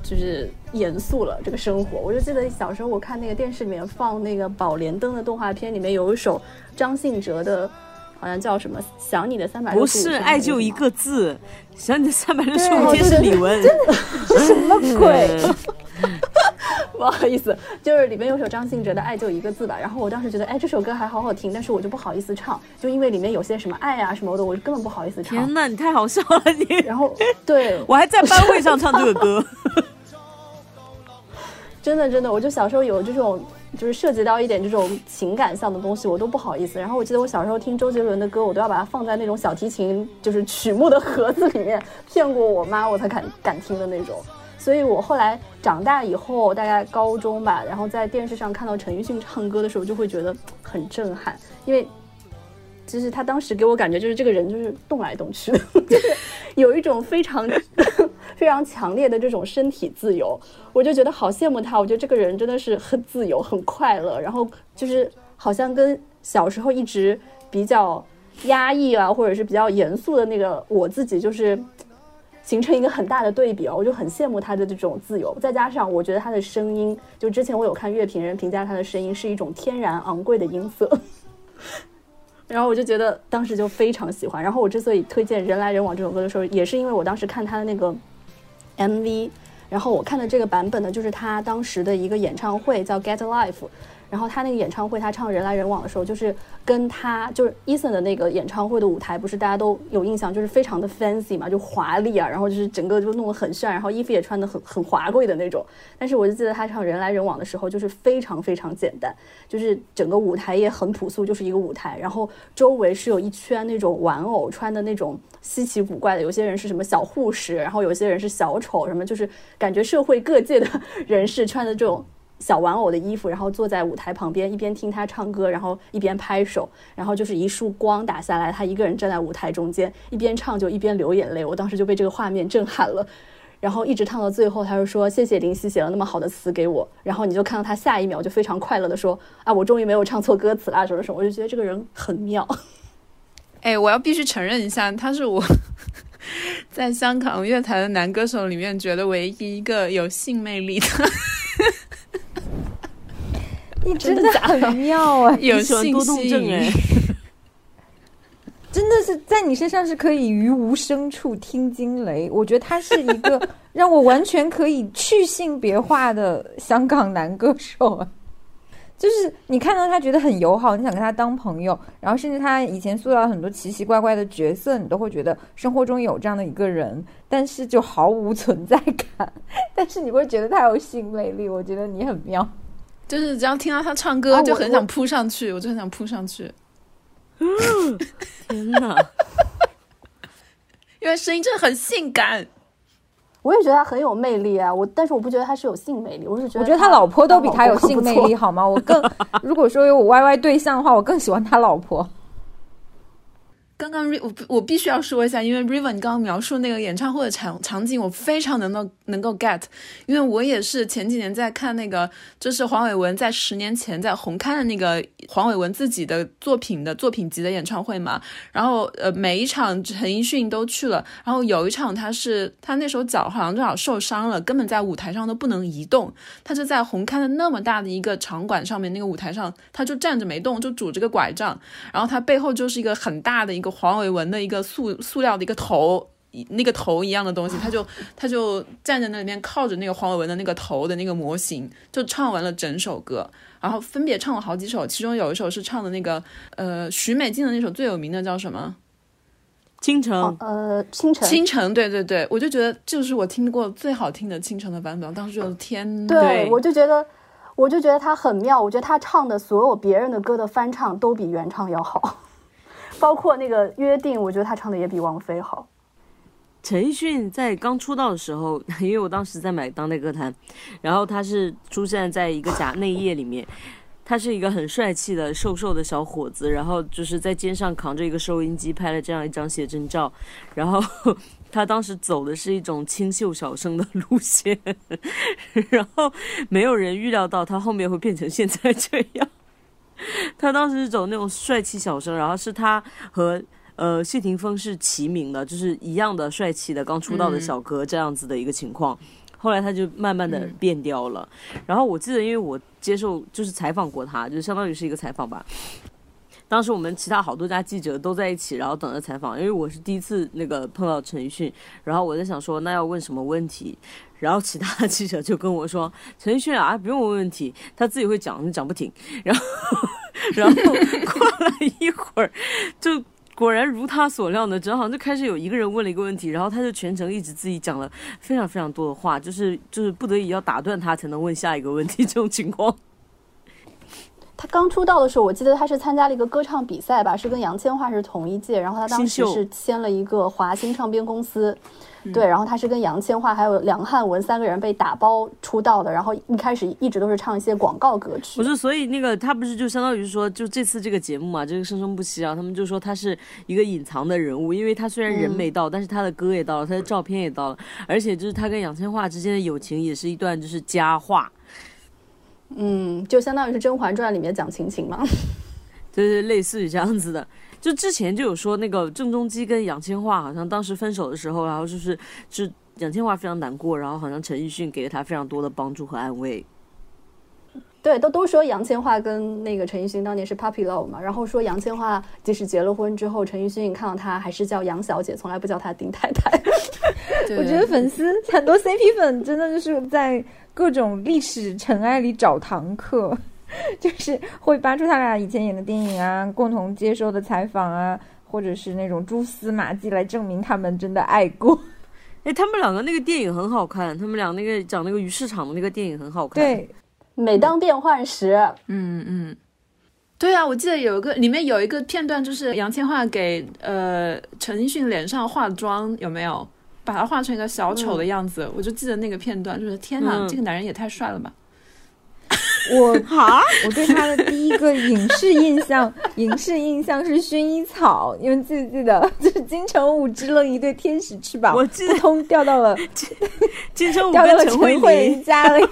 就是严肃了这个生活，我就记得小时候我看那个电视里面放那个《宝莲灯》的动画片，里面有一首张信哲的，好像叫什么《想你的三百六十五天》。不是，爱就一个字，想你的三百六十五天是李玟，真的是什么鬼？不好意思，就是里面有首张信哲的《爱就一个字》吧。然后我当时觉得，哎，这首歌还好好听，但是我就不好意思唱，就因为里面有些什么爱啊什么的，我就根本不好意思唱。天呐，你太好笑了你！然后，对我还在班会上唱这个歌。真的，真的，我就小时候有这种，就是涉及到一点这种情感上的东西，我都不好意思。然后我记得我小时候听周杰伦的歌，我都要把它放在那种小提琴就是曲目的盒子里面，骗过我妈，我才敢敢听的那种。所以我后来长大以后，大概高中吧，然后在电视上看到陈奕迅唱歌的时候，就会觉得很震撼，因为其实他当时给我感觉就是这个人就是动来动去，就 是有一种非常。非常强烈的这种身体自由，我就觉得好羡慕他。我觉得这个人真的是很自由、很快乐，然后就是好像跟小时候一直比较压抑啊，或者是比较严肃的那个我自己，就是形成一个很大的对比啊。我就很羡慕他的这种自由，再加上我觉得他的声音，就之前我有看乐评人评价他的声音是一种天然昂贵的音色，然后我就觉得当时就非常喜欢。然后我之所以推荐《人来人往》这首歌的时候，也是因为我当时看他的那个。MV，然后我看的这个版本呢，就是他当时的一个演唱会，叫《Get Life》。然后他那个演唱会，他唱人来人往的时候，就是跟他就是 Eason 的那个演唱会的舞台，不是大家都有印象，就是非常的 fancy 嘛，就华丽啊，然后就是整个就弄得很炫，然后衣服也穿的很很华贵的那种。但是我就记得他唱人来人往的时候，就是非常非常简单，就是整个舞台也很朴素，就是一个舞台，然后周围是有一圈那种玩偶穿的那种稀奇古怪的，有些人是什么小护士，然后有些人是小丑，什么就是感觉社会各界的 人士穿的这种。小玩偶的衣服，然后坐在舞台旁边，一边听他唱歌，然后一边拍手，然后就是一束光打下来，他一个人站在舞台中间，一边唱就一边流眼泪。我当时就被这个画面震撼了，然后一直唱到最后，他就说谢谢林夕写了那么好的词给我。然后你就看到他下一秒就非常快乐的说啊，我终于没有唱错歌词啦什么什么。我就觉得这个人很妙。哎，我要必须承认一下，他是我 在香港乐坛的男歌手里面觉得唯一一个有性魅力的。你 真的很妙哎，有多动症哎，真的是在你身上是可以于无声处听惊雷。我觉得他是一个让我完全可以去性别化的香港男歌手。就是你看到他觉得很友好，你想跟他当朋友，然后甚至他以前塑造很多奇奇怪怪的角色，你都会觉得生活中有这样的一个人，但是就毫无存在感。但是你会觉得他有性魅力，我觉得你很妙。就是只要听到他唱歌，就很想扑上去，我就很想扑上去。嗯 天哪！因为声音真的很性感。我也觉得他很有魅力啊，我但是我不觉得他是有性魅力，我是觉得我觉得他老婆都比他有性魅力，好。好吗？我更 如果说有我 Y Y 对象的话，我更喜欢他老婆。刚刚我我必须要说一下，因为 Riven 刚刚描述那个演唱会的场场景，我非常能够能够 get，因为我也是前几年在看那个，就是黄伟文在十年前在红勘的那个黄伟文自己的作品的作品集的演唱会嘛，然后呃每一场陈奕迅都去了，然后有一场他是他那时候脚好像正好受伤了，根本在舞台上都不能移动，他就在红勘的那么大的一个场馆上面那个舞台上，他就站着没动，就拄着个拐杖，然后他背后就是一个很大的一个。黄伟文的一个塑塑料的一个头，那个头一样的东西，他就他就站在那里面靠着那个黄伟文的那个头的那个模型，就唱完了整首歌，然后分别唱了好几首，其中有一首是唱的那个呃许美静的那首最有名的叫什么？倾城。呃，倾城。倾城，对对对，我就觉得就是我听过最好听的倾城的版本，当时觉得天，对我就觉得我就觉得他很妙，我觉得他唱的所有别人的歌的翻唱都比原唱要好。包括那个约定，我觉得他唱的也比王菲好。陈奕迅在刚出道的时候，因为我当时在买当代歌坛，然后他是出现在一个假内页里面，他是一个很帅气的瘦瘦的小伙子，然后就是在肩上扛着一个收音机拍了这样一张写真照，然后 他当时走的是一种清秀小生的路线，然后没有人预料到他后面会变成现在这样。他当时是走那种帅气小生，然后是他和呃谢霆锋是齐名的，就是一样的帅气的刚出道的小哥这样子的一个情况。后来他就慢慢的变掉了。然后我记得，因为我接受就是采访过他，就相当于是一个采访吧。当时我们其他好多家记者都在一起，然后等着采访。因为我是第一次那个碰到陈奕迅，然后我在想说，那要问什么问题？然后其他的记者就跟我说：“陈奕迅啊，不用问问题，他自己会讲，讲不停。”然后，然后过了一会儿，就果然如他所料的，正好就开始有一个人问了一个问题，然后他就全程一直自己讲了非常非常多的话，就是就是不得已要打断他才能问下一个问题这种情况。他刚出道的时候，我记得他是参加了一个歌唱比赛吧，是跟杨千嬅是同一届，然后他当时是签了一个华星唱片公司，对，然后他是跟杨千嬅还有梁汉文三个人被打包出道的，然后一开始一直都是唱一些广告歌曲。不是，所以那个他不是就相当于说，就这次这个节目嘛，这个生生不息啊，他们就说他是一个隐藏的人物，因为他虽然人没到，但是他的歌也到了，他的照片也到了，而且就是他跟杨千嬅之间的友情也是一段就是佳话。嗯，就相当于是《甄嬛传》里面讲亲情嘛，就是类似于这样子的。就之前就有说那个郑中基跟杨千嬅好像当时分手的时候，然后就是是杨千嬅非常难过，然后好像陈奕迅给了他非常多的帮助和安慰。对，都都说杨千嬅跟那个陈奕迅当年是 puppy love 嘛，然后说杨千嬅即使结了婚之后，陈奕迅看到她还是叫杨小姐，从来不叫她丁太太。我觉得粉丝很多 CP 粉真的就是在。各种历史尘埃里找堂客，就是会扒出他俩以前演的电影啊，共同接受的采访啊，或者是那种蛛丝马迹来证明他们真的爱过。哎，他们两个那个电影很好看，他们俩那个讲那个鱼市场的那个电影很好看。对，每当变换时，嗯嗯，对啊，我记得有一个里面有一个片段，就是杨千嬅给呃陈奕迅脸上化妆，有没有？把他画成一个小丑的样子，我就记得那个片段，就是天哪，这个男人也太帅了吧！我哈，我对他的第一个影视印象，影视印象是薰衣草，你们记不记得？就是金城武支了一对天使翅膀，我记得通掉到了金城武掉到了陈慧琳家里，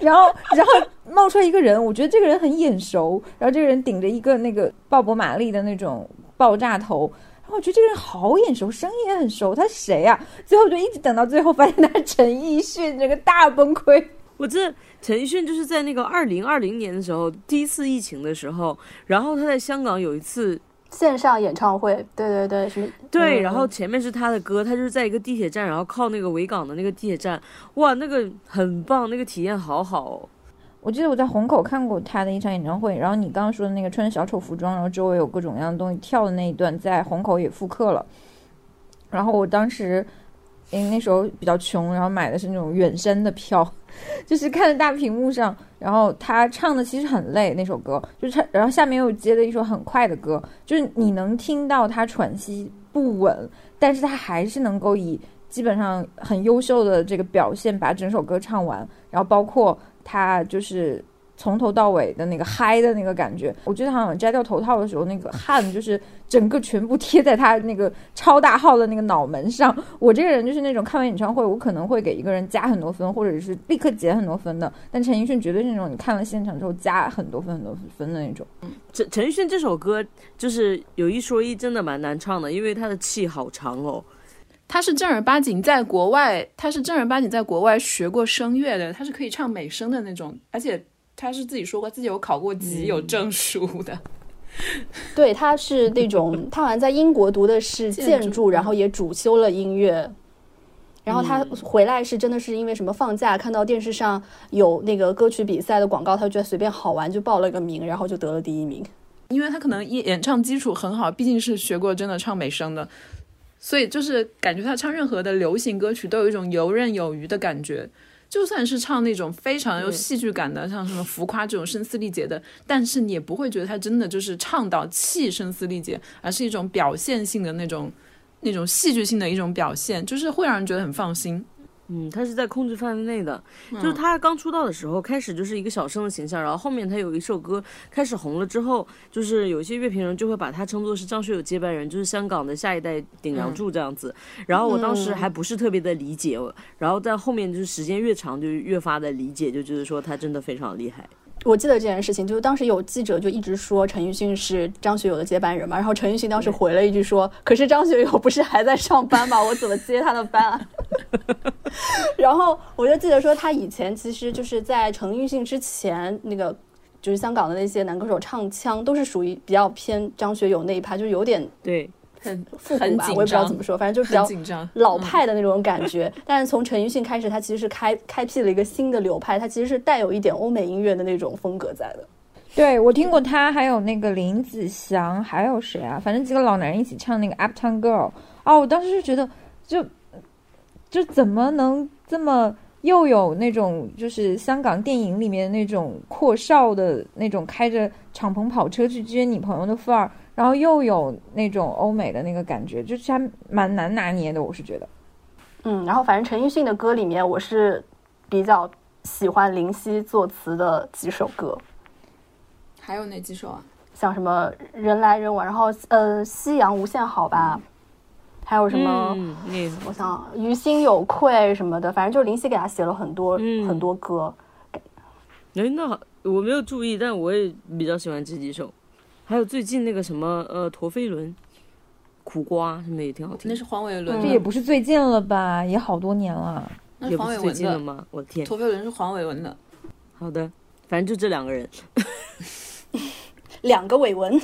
然后然后冒出来一个人，我觉得这个人很眼熟，然后这个人顶着一个那个鲍勃玛丽的那种爆炸头。我觉得这个人好眼熟，声音也很熟，他是谁呀？最后就一直等到最后，发现他是陈奕迅，这个大崩溃。我这陈奕迅就是在那个二零二零年的时候，第一次疫情的时候，然后他在香港有一次线上演唱会，对对对，什么？对，然后前面是他的歌，他就是在一个地铁站，然后靠那个维港的那个地铁站，哇，那个很棒，那个体验好好。我记得我在虹口看过他的一场演唱会，然后你刚刚说的那个穿小丑服装，然后周围有各种各样的东西跳的那一段，在虹口也复刻了。然后我当时因为那时候比较穷，然后买的是那种远山的票，就是看着大屏幕上，然后他唱的其实很累那首歌，就是他，然后下面又接了一首很快的歌，就是你能听到他喘息不稳，但是他还是能够以基本上很优秀的这个表现把整首歌唱完，然后包括他就是。从头到尾的那个嗨的那个感觉，我觉得好像摘掉头套的时候，那个汗就是整个全部贴在他那个超大号的那个脑门上。我这个人就是那种看完演唱会，我可能会给一个人加很多分，或者是立刻减很多分的。但陈奕迅绝对是那种你看了现场之后加很多分很多分的那种。陈陈奕迅这首歌就是有一说一，真的蛮难唱的，因为他的气好长哦。他是正儿八经在国外，他是正儿八经在国外学过声乐的，他是可以唱美声的那种，而且。他是自己说过自己有考过级有证书的，对，他是那种他好像在英国读的是建筑，然后也主修了音乐，然后他回来是真的是因为什么放假看到电视上有那个歌曲比赛的广告，他觉得随便好玩就报了个名，然后就得了第一名。因为他可能演演唱基础很好，毕竟是学过真的唱美声的，所以就是感觉他唱任何的流行歌曲都有一种游刃有余的感觉。就算是唱那种非常有戏剧感的，像什么浮夸这种声嘶力竭的，但是你也不会觉得他真的就是唱到气声嘶力竭，而是一种表现性的那种、那种戏剧性的一种表现，就是会让人觉得很放心。嗯，他是在控制范围内的。就是他刚出道的时候，开始就是一个小生的形象，然后后面他有一首歌开始红了之后，就是有一些乐评人就会把他称作是张学友接班人，就是香港的下一代顶梁柱这样子。然后我当时还不是特别的理解，然后在后面就是时间越长，就越发的理解，就觉得说他真的非常厉害。我记得这件事情，就是当时有记者就一直说陈奕迅是张学友的接班人嘛，然后陈奕迅当时回了一句说：“可是张学友不是还在上班吗？我怎么接他的班？”啊？” 然后我就记得说，他以前其实就是在陈奕迅之前，那个就是香港的那些男歌手唱腔都是属于比较偏张学友那一派，就是有点对。很复古吧，我也不知道怎么说，反正就比较老派的那种感觉。但是从陈奕迅开始，他其实是开开辟了一个新的流派，他其实是带有一点欧美音乐的那种风格在的。对我听过他，还有那个林子祥，还有谁啊？反正几个老男人一起唱那个《Uptown Girl》。哦，我当时就觉得，就就怎么能这么又有那种就是香港电影里面那种阔少的那种开着敞篷跑车去接女朋友的范儿？然后又有那种欧美的那个感觉，就是还蛮难拿捏的，我是觉得。嗯，然后反正陈奕迅的歌里面，我是比较喜欢林夕作词的几首歌。还有哪几首啊？像什么人来人往，然后呃，夕阳无限好吧，还有什么？嗯，我想于心有愧什么的，反正就是林夕给他写了很多很多歌。哎，那我没有注意，但我也比较喜欢这几首。还有最近那个什么呃陀飞轮，苦瓜什么也挺好听。那是黄伟伦，这也不是最近了吧？也好多年了。那黄伟文的吗？我的天，陀飞轮是黄伟文的。好的，反正就这两个人，两个伟文。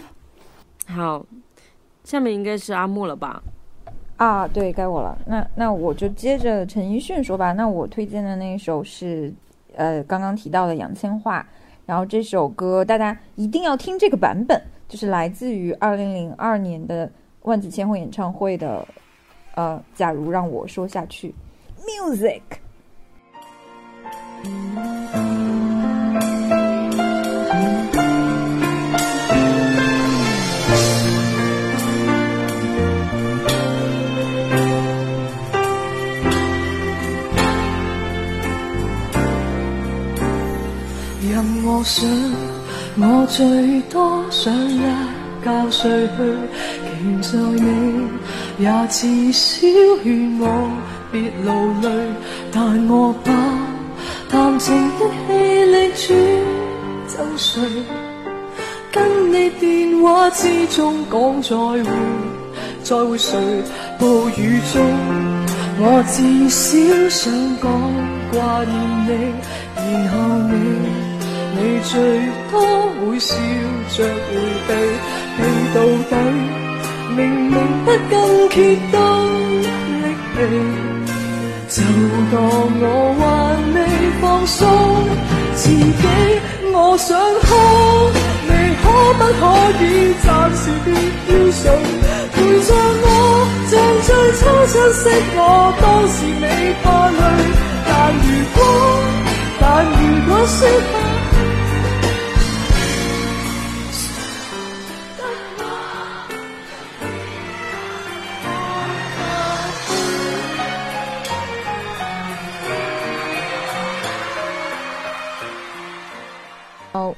好，下面应该是阿木了吧？啊，对，该我了。那那我就接着陈奕迅说吧。那我推荐的那一首是呃刚刚提到的杨千嬅，然后这首歌大家一定要听这个版本。就是来自于二零零二年的万紫千红演唱会的，呃，假如让我说下去，music。任我想。我最多想一觉睡去，期在你也至少劝我别劳累，但我把谈情的气力转赠谁？跟你电话之中讲再会，再会谁？暴雨中，我至少想讲挂念你，然后你。你最多会笑着回避，你到底明明不更揭都力气，就当我还未放松自己。我想哭，你可不可以暂时别要睡，陪着我，像最初相识我，当时你怕累，但如果，但如果说。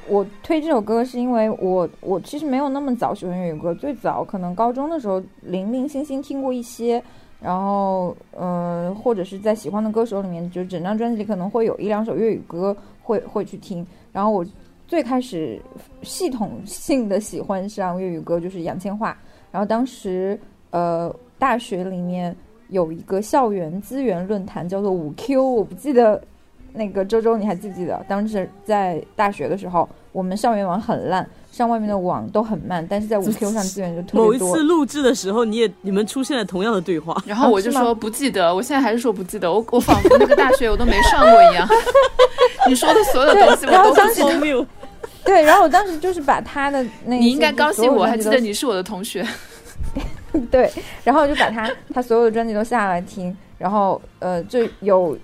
我推这首歌是因为我我其实没有那么早喜欢粤语歌，最早可能高中的时候零零星星听过一些，然后呃或者是在喜欢的歌手里面，就整张专辑里可能会有一两首粤语歌会会去听，然后我最开始系统性的喜欢上粤语歌就是杨千嬅，然后当时呃大学里面有一个校园资源论坛叫做五 Q，我不记得。那个周周，你还记不记得？当时在大学的时候，我们校园网很烂，上外面的网都很慢，但是在五 Q 上资源就特别多。某一次录制的时候，你也你们出现了同样的对话，然后我就说不记得，我现在还是说不记得，我我仿佛那个大学我都没上过一样。你说的所有东西我都不记得。对，然后我当时就是把他的那你应该高兴，我还记得你是我的同学。对，然后我就把他他所有的专辑都下来听，然后呃就有。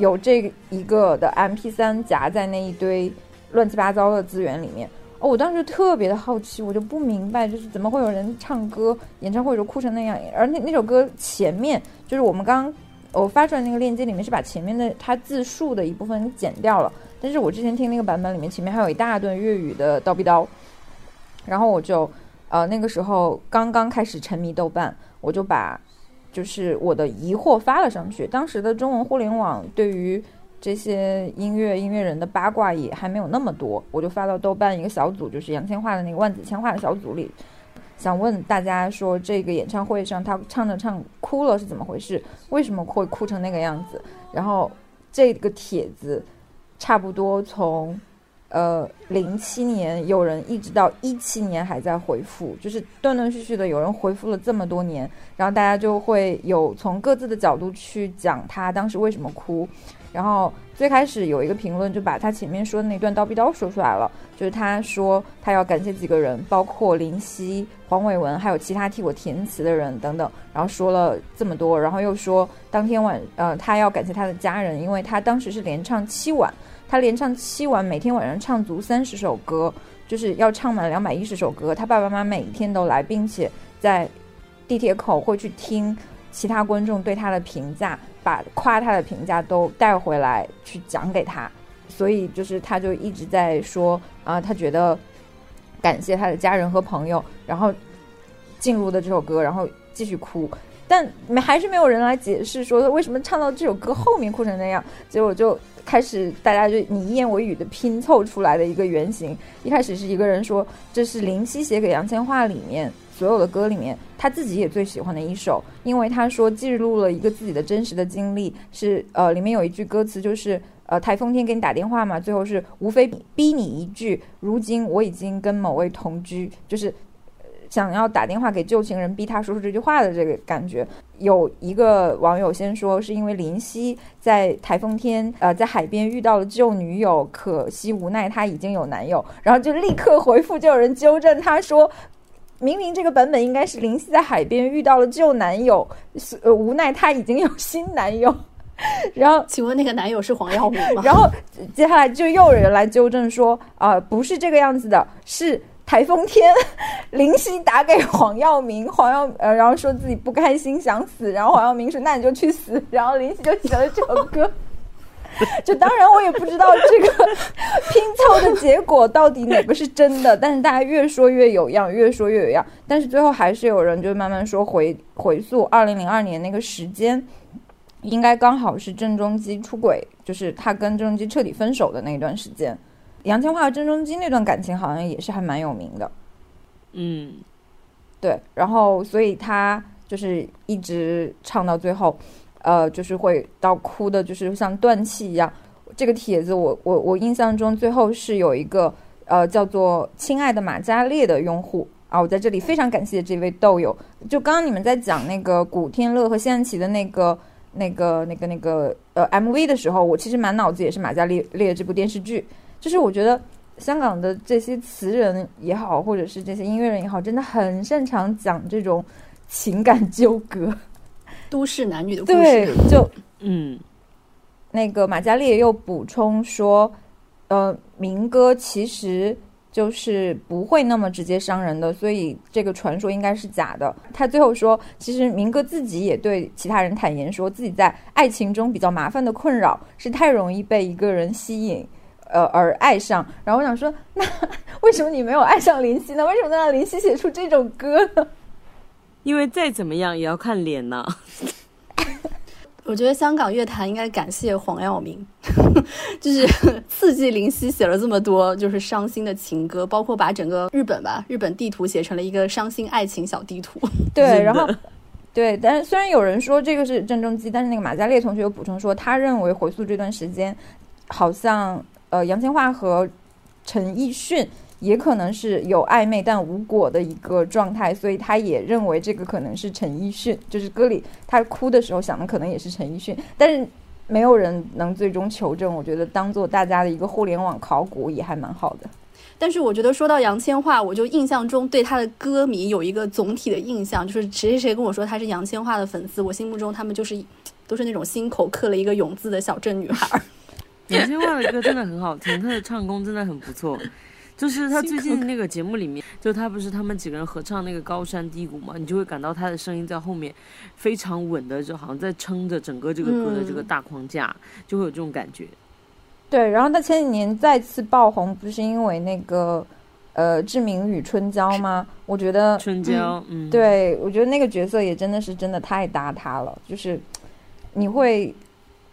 有这一个的 M P 三夹在那一堆乱七八糟的资源里面哦，我当时特别的好奇，我就不明白，就是怎么会有人唱歌演唱会时候哭成那样？而那那首歌前面就是我们刚我发出来那个链接里面是把前面的它自述的一部分剪掉了，但是我之前听那个版本里面前面还有一大段粤语的叨逼叨，然后我就呃那个时候刚刚开始沉迷豆瓣，我就把。就是我的疑惑发了上去。当时的中文互联网对于这些音乐音乐人的八卦也还没有那么多，我就发到豆瓣一个小组，就是杨千嬅的那个万紫千嬅的小组里，想问大家说这个演唱会上他唱着唱哭了是怎么回事？为什么会哭成那个样子？然后这个帖子差不多从。呃，零七年有人一直到一七年还在回复，就是断断续续的有人回复了这么多年，然后大家就会有从各自的角度去讲他当时为什么哭。然后最开始有一个评论就把他前面说的那段叨逼叨说出来了，就是他说他要感谢几个人，包括林夕、黄伟文，还有其他替我填词的人等等，然后说了这么多，然后又说当天晚呃他要感谢他的家人，因为他当时是连唱七晚。他连唱七晚，每天晚上唱足三十首歌，就是要唱满两百一十首歌。他爸爸妈妈每天都来，并且在地铁口会去听其他观众对他的评价，把夸他的评价都带回来去讲给他。所以就是他就一直在说啊，他觉得感谢他的家人和朋友，然后进入的这首歌，然后继续哭，但没还是没有人来解释说为什么唱到这首歌后面哭成那样。结果就。开始，大家就你一言我语的拼凑出来的一个原型。一开始是一个人说，这是林夕写给杨千嬅里面所有的歌里面，他自己也最喜欢的一首，因为他说记录了一个自己的真实的经历。是呃，里面有一句歌词就是呃，台风天给你打电话嘛，最后是无非逼你一句，如今我已经跟某位同居，就是。想要打电话给旧情人，逼他说出这句话的这个感觉，有一个网友先说是因为林夕在台风天，呃，在海边遇到了旧女友，可惜无奈他已经有男友，然后就立刻回复，就有人纠正他说，明明这个版本应该是林夕在海边遇到了旧男友，呃，无奈他已经有新男友，然后请问那个男友是黄耀明吗？然后接下来就又有人来纠正说，啊，不是这个样子的，是。台风天，林夕打给黄耀明，黄耀呃，然后说自己不开心想死，然后黄耀明说那你就去死，然后林夕就写了这首歌。就当然我也不知道这个拼凑的结果到底哪个是真的，但是大家越说越有样，越说越有样。但是最后还是有人就慢慢说回回溯二零零二年那个时间，应该刚好是郑中基出轨，就是他跟郑中基彻底分手的那一段时间。杨千嬅和郑中基那段感情好像也是还蛮有名的，嗯，对，然后所以他就是一直唱到最后，呃，就是会到哭的，就是像断气一样。这个帖子我我我印象中最后是有一个呃叫做“亲爱的马加列”的用户啊，我在这里非常感谢这位豆友。就刚刚你们在讲那个古天乐和谢安琪的那个那个那个那个呃 MV 的时候，我其实满脑子也是马加列列这部电视剧。就是我觉得香港的这些词人也好，或者是这些音乐人也好，真的很擅长讲这种情感纠葛、都市男女的故事。对，就嗯，那个马嘉烈又补充说，呃，民歌其实就是不会那么直接伤人的，所以这个传说应该是假的。他最后说，其实民哥自己也对其他人坦言，说自己在爱情中比较麻烦的困扰是太容易被一个人吸引。呃而爱上。然后我想说，那 为什么你没有爱上林夕呢？为什么能让林夕写出这种歌呢？因为再怎么样也要看脸呐。我觉得香港乐坛应该感谢黄耀明，就是刺激林夕写了这么多就是伤心的情歌，包括把整个日本吧日本地图写成了一个伤心爱情小地图。对，然后对，但是虽然有人说这个是郑中基，但是那个马嘉烈同学又补充说，他认为回溯这段时间，好像呃杨千嬅和陈奕迅。也可能是有暧昧但无果的一个状态，所以他也认为这个可能是陈奕迅，就是歌里他哭的时候想的可能也是陈奕迅，但是没有人能最终求证。我觉得当做大家的一个互联网考古也还蛮好的。但是我觉得说到杨千嬅，我就印象中对她的歌迷有一个总体的印象，就是谁谁谁跟我说她是杨千嬅的粉丝，我心目中他们就是都是那种心口刻了一个永字的小镇女孩。杨千嬅的歌真的很好听，她的唱功真的很不错。就是他最近那个节目里面，就他不是他们几个人合唱那个《高山低谷》嘛，你就会感到他的声音在后面非常稳的，就好像在撑着整个这个歌的这个大框架，就会有这种感觉。对，然后他前几年再次爆红，不是因为那个呃《志明与春娇》吗？我觉得春娇，嗯，对我觉得那个角色也真的是真的太搭他了，就是你会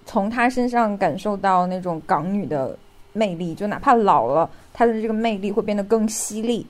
从她身上感受到那种港女的魅力，就哪怕老了。她的这个魅力会变得更犀利。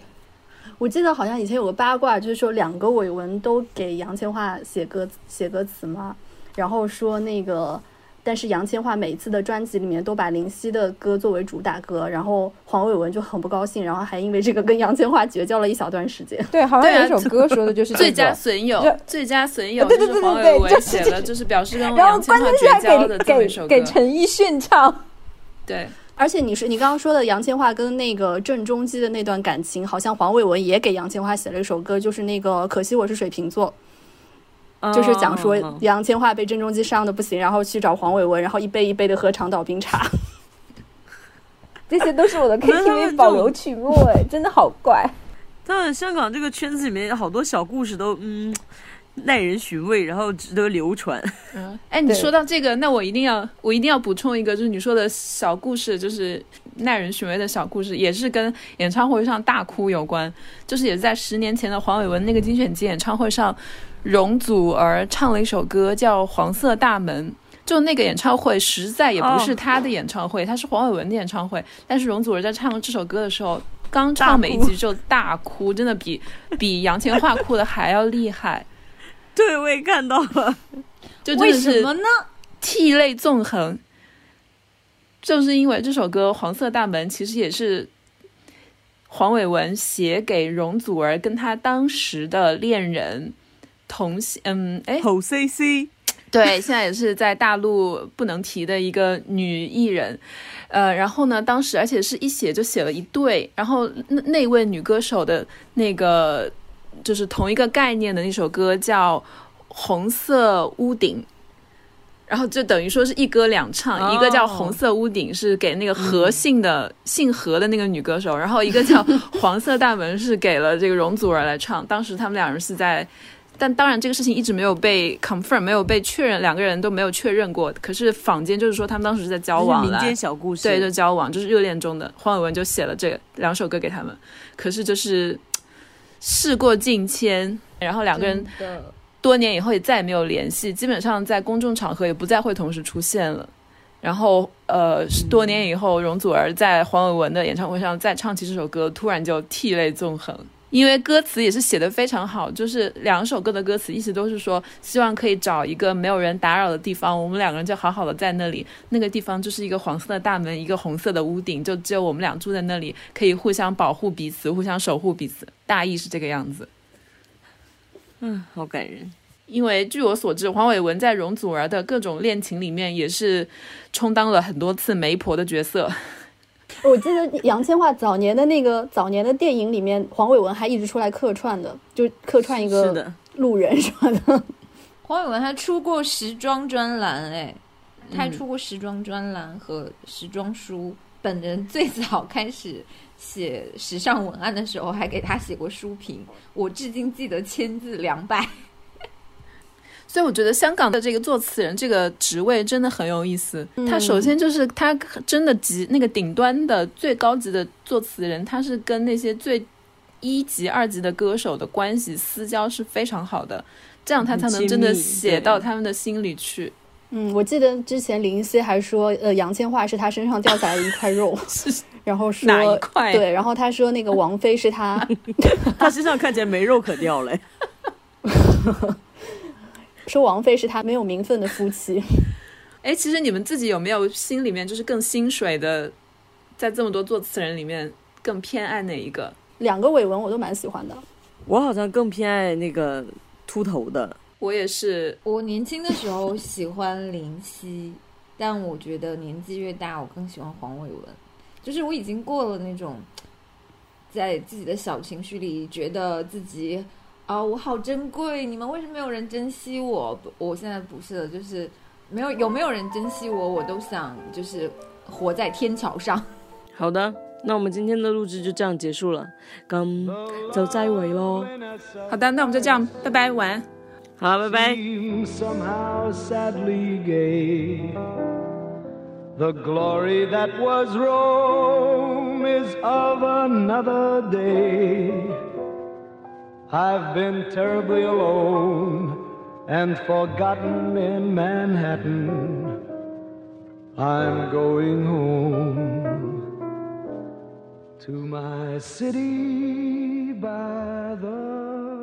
我记得好像以前有个八卦，就是说两个伟文都给杨千嬅写歌写歌词嘛，然后说那个，但是杨千嬅每次的专辑里面都把林夕的歌作为主打歌，然后黄伟文就很不高兴，然后还因为这个跟杨千嬅绝交了一小段时间。对，好像有一首歌说的就是最佳损友，最佳损友，对对对对对，就写了就是表示跟杨千嬅绝交的这么一首歌，给陈奕迅唱，对。而且你是你刚刚说的杨千嬅跟那个郑中基的那段感情，好像黄伟文也给杨千嬅写了一首歌，就是那个可惜我是水瓶座，就是讲说杨千嬅被郑中基伤的不行，然后去找黄伟文，然后一杯一杯的喝长岛冰茶。这些都是我的 KTV 保留曲目，哎，真的好怪。当然，香港这个圈子里面好多小故事都嗯。耐人寻味，然后值得流传。嗯，哎，你说到这个，那我一定要，我一定要补充一个，就是你说的小故事，就是耐人寻味的小故事，也是跟演唱会上大哭有关。就是也在十年前的黄伟文那个精选集演唱会上，容祖儿唱了一首歌叫《黄色大门》。就那个演唱会实在也不是他的演唱会，他是黄伟文的演唱会。但是容祖儿在唱这首歌的时候，刚唱每一句就大哭，真的比比杨千嬅哭的还要厉害。对，我也看到了，就为什么呢？涕泪纵横，就是因为这首歌《黄色大门》其实也是黄伟文写给容祖儿跟他当时的恋人同嗯，哎，侯 C C，对，现在也是在大陆不能提的一个女艺人，呃，然后呢，当时而且是一写就写了一对，然后那那位女歌手的那个。就是同一个概念的那首歌叫《红色屋顶》，然后就等于说是一歌两唱，一个叫《红色屋顶》是给那个何姓的姓何的那个女歌手，然后一个叫《黄色大门》是给了这个容祖儿来唱。当时他们两人是在，但当然这个事情一直没有被 confirm，没有被确认，两个人都没有确认过。可是坊间就是说他们当时是在交往，民间小故事，对，就交往，就是热恋中的。黄伟文就写了这两首歌给他们，可是就是。事过境迁，然后两个人多年以后也再也没有联系，基本上在公众场合也不再会同时出现了。然后，呃，多年以后，容祖儿在黄伟文的演唱会上再唱起这首歌，突然就涕泪纵横。因为歌词也是写的非常好，就是两首歌的歌词意思都是说，希望可以找一个没有人打扰的地方，我们两个人就好好的在那里。那个地方就是一个黄色的大门，一个红色的屋顶，就只有我们俩住在那里，可以互相保护彼此，互相守护彼此。大意是这个样子。嗯，好感人。因为据我所知，黄伟文在容祖儿的各种恋情里面也是充当了很多次媒婆的角色。我记得杨千嬅早年的那个早年的电影里面，黄伟文还一直出来客串的，就客串一个路人什么的。黄伟文还出过时装专栏，哎，他还出过时装专栏和时装书。本人最早开始写时尚文案的时候，还给他写过书评，我至今记得签字两百。所以我觉得香港的这个作词人这个职位真的很有意思。他首先就是他真的级那个顶端的最高级的作词人，他是跟那些最一级、二级的歌手的关系私交是非常好的，这样他才能真的写到他们的心里去。嗯，我记得之前林夕还说，呃，杨千嬅是他身上掉下来的一块肉，然后说哪一块？对，然后他说那个王菲是他 他身上看起来没肉可掉嘞。说王菲是他没有名分的夫妻。哎，其实你们自己有没有心里面就是更心水的，在这么多作词人里面更偏爱哪一个？两个伟文我都蛮喜欢的。我好像更偏爱那个秃头的。我也是，我年轻的时候喜欢林夕，但我觉得年纪越大，我更喜欢黄伟文。就是我已经过了那种，在自己的小情绪里觉得自己啊，我好珍贵，你们为什么没有人珍惜我？我现在不是了，就是没有有没有人珍惜我，我都想就是活在天桥上。好的，那我们今天的录制就这样结束了，咁就再会喽。好的，那我们就这样，拜拜，晚安。好，拜拜。Somehow sadly gay. The glory that was Rome is of another day. I've been terribly alone and forgotten in Manhattan. I'm going home to my city by the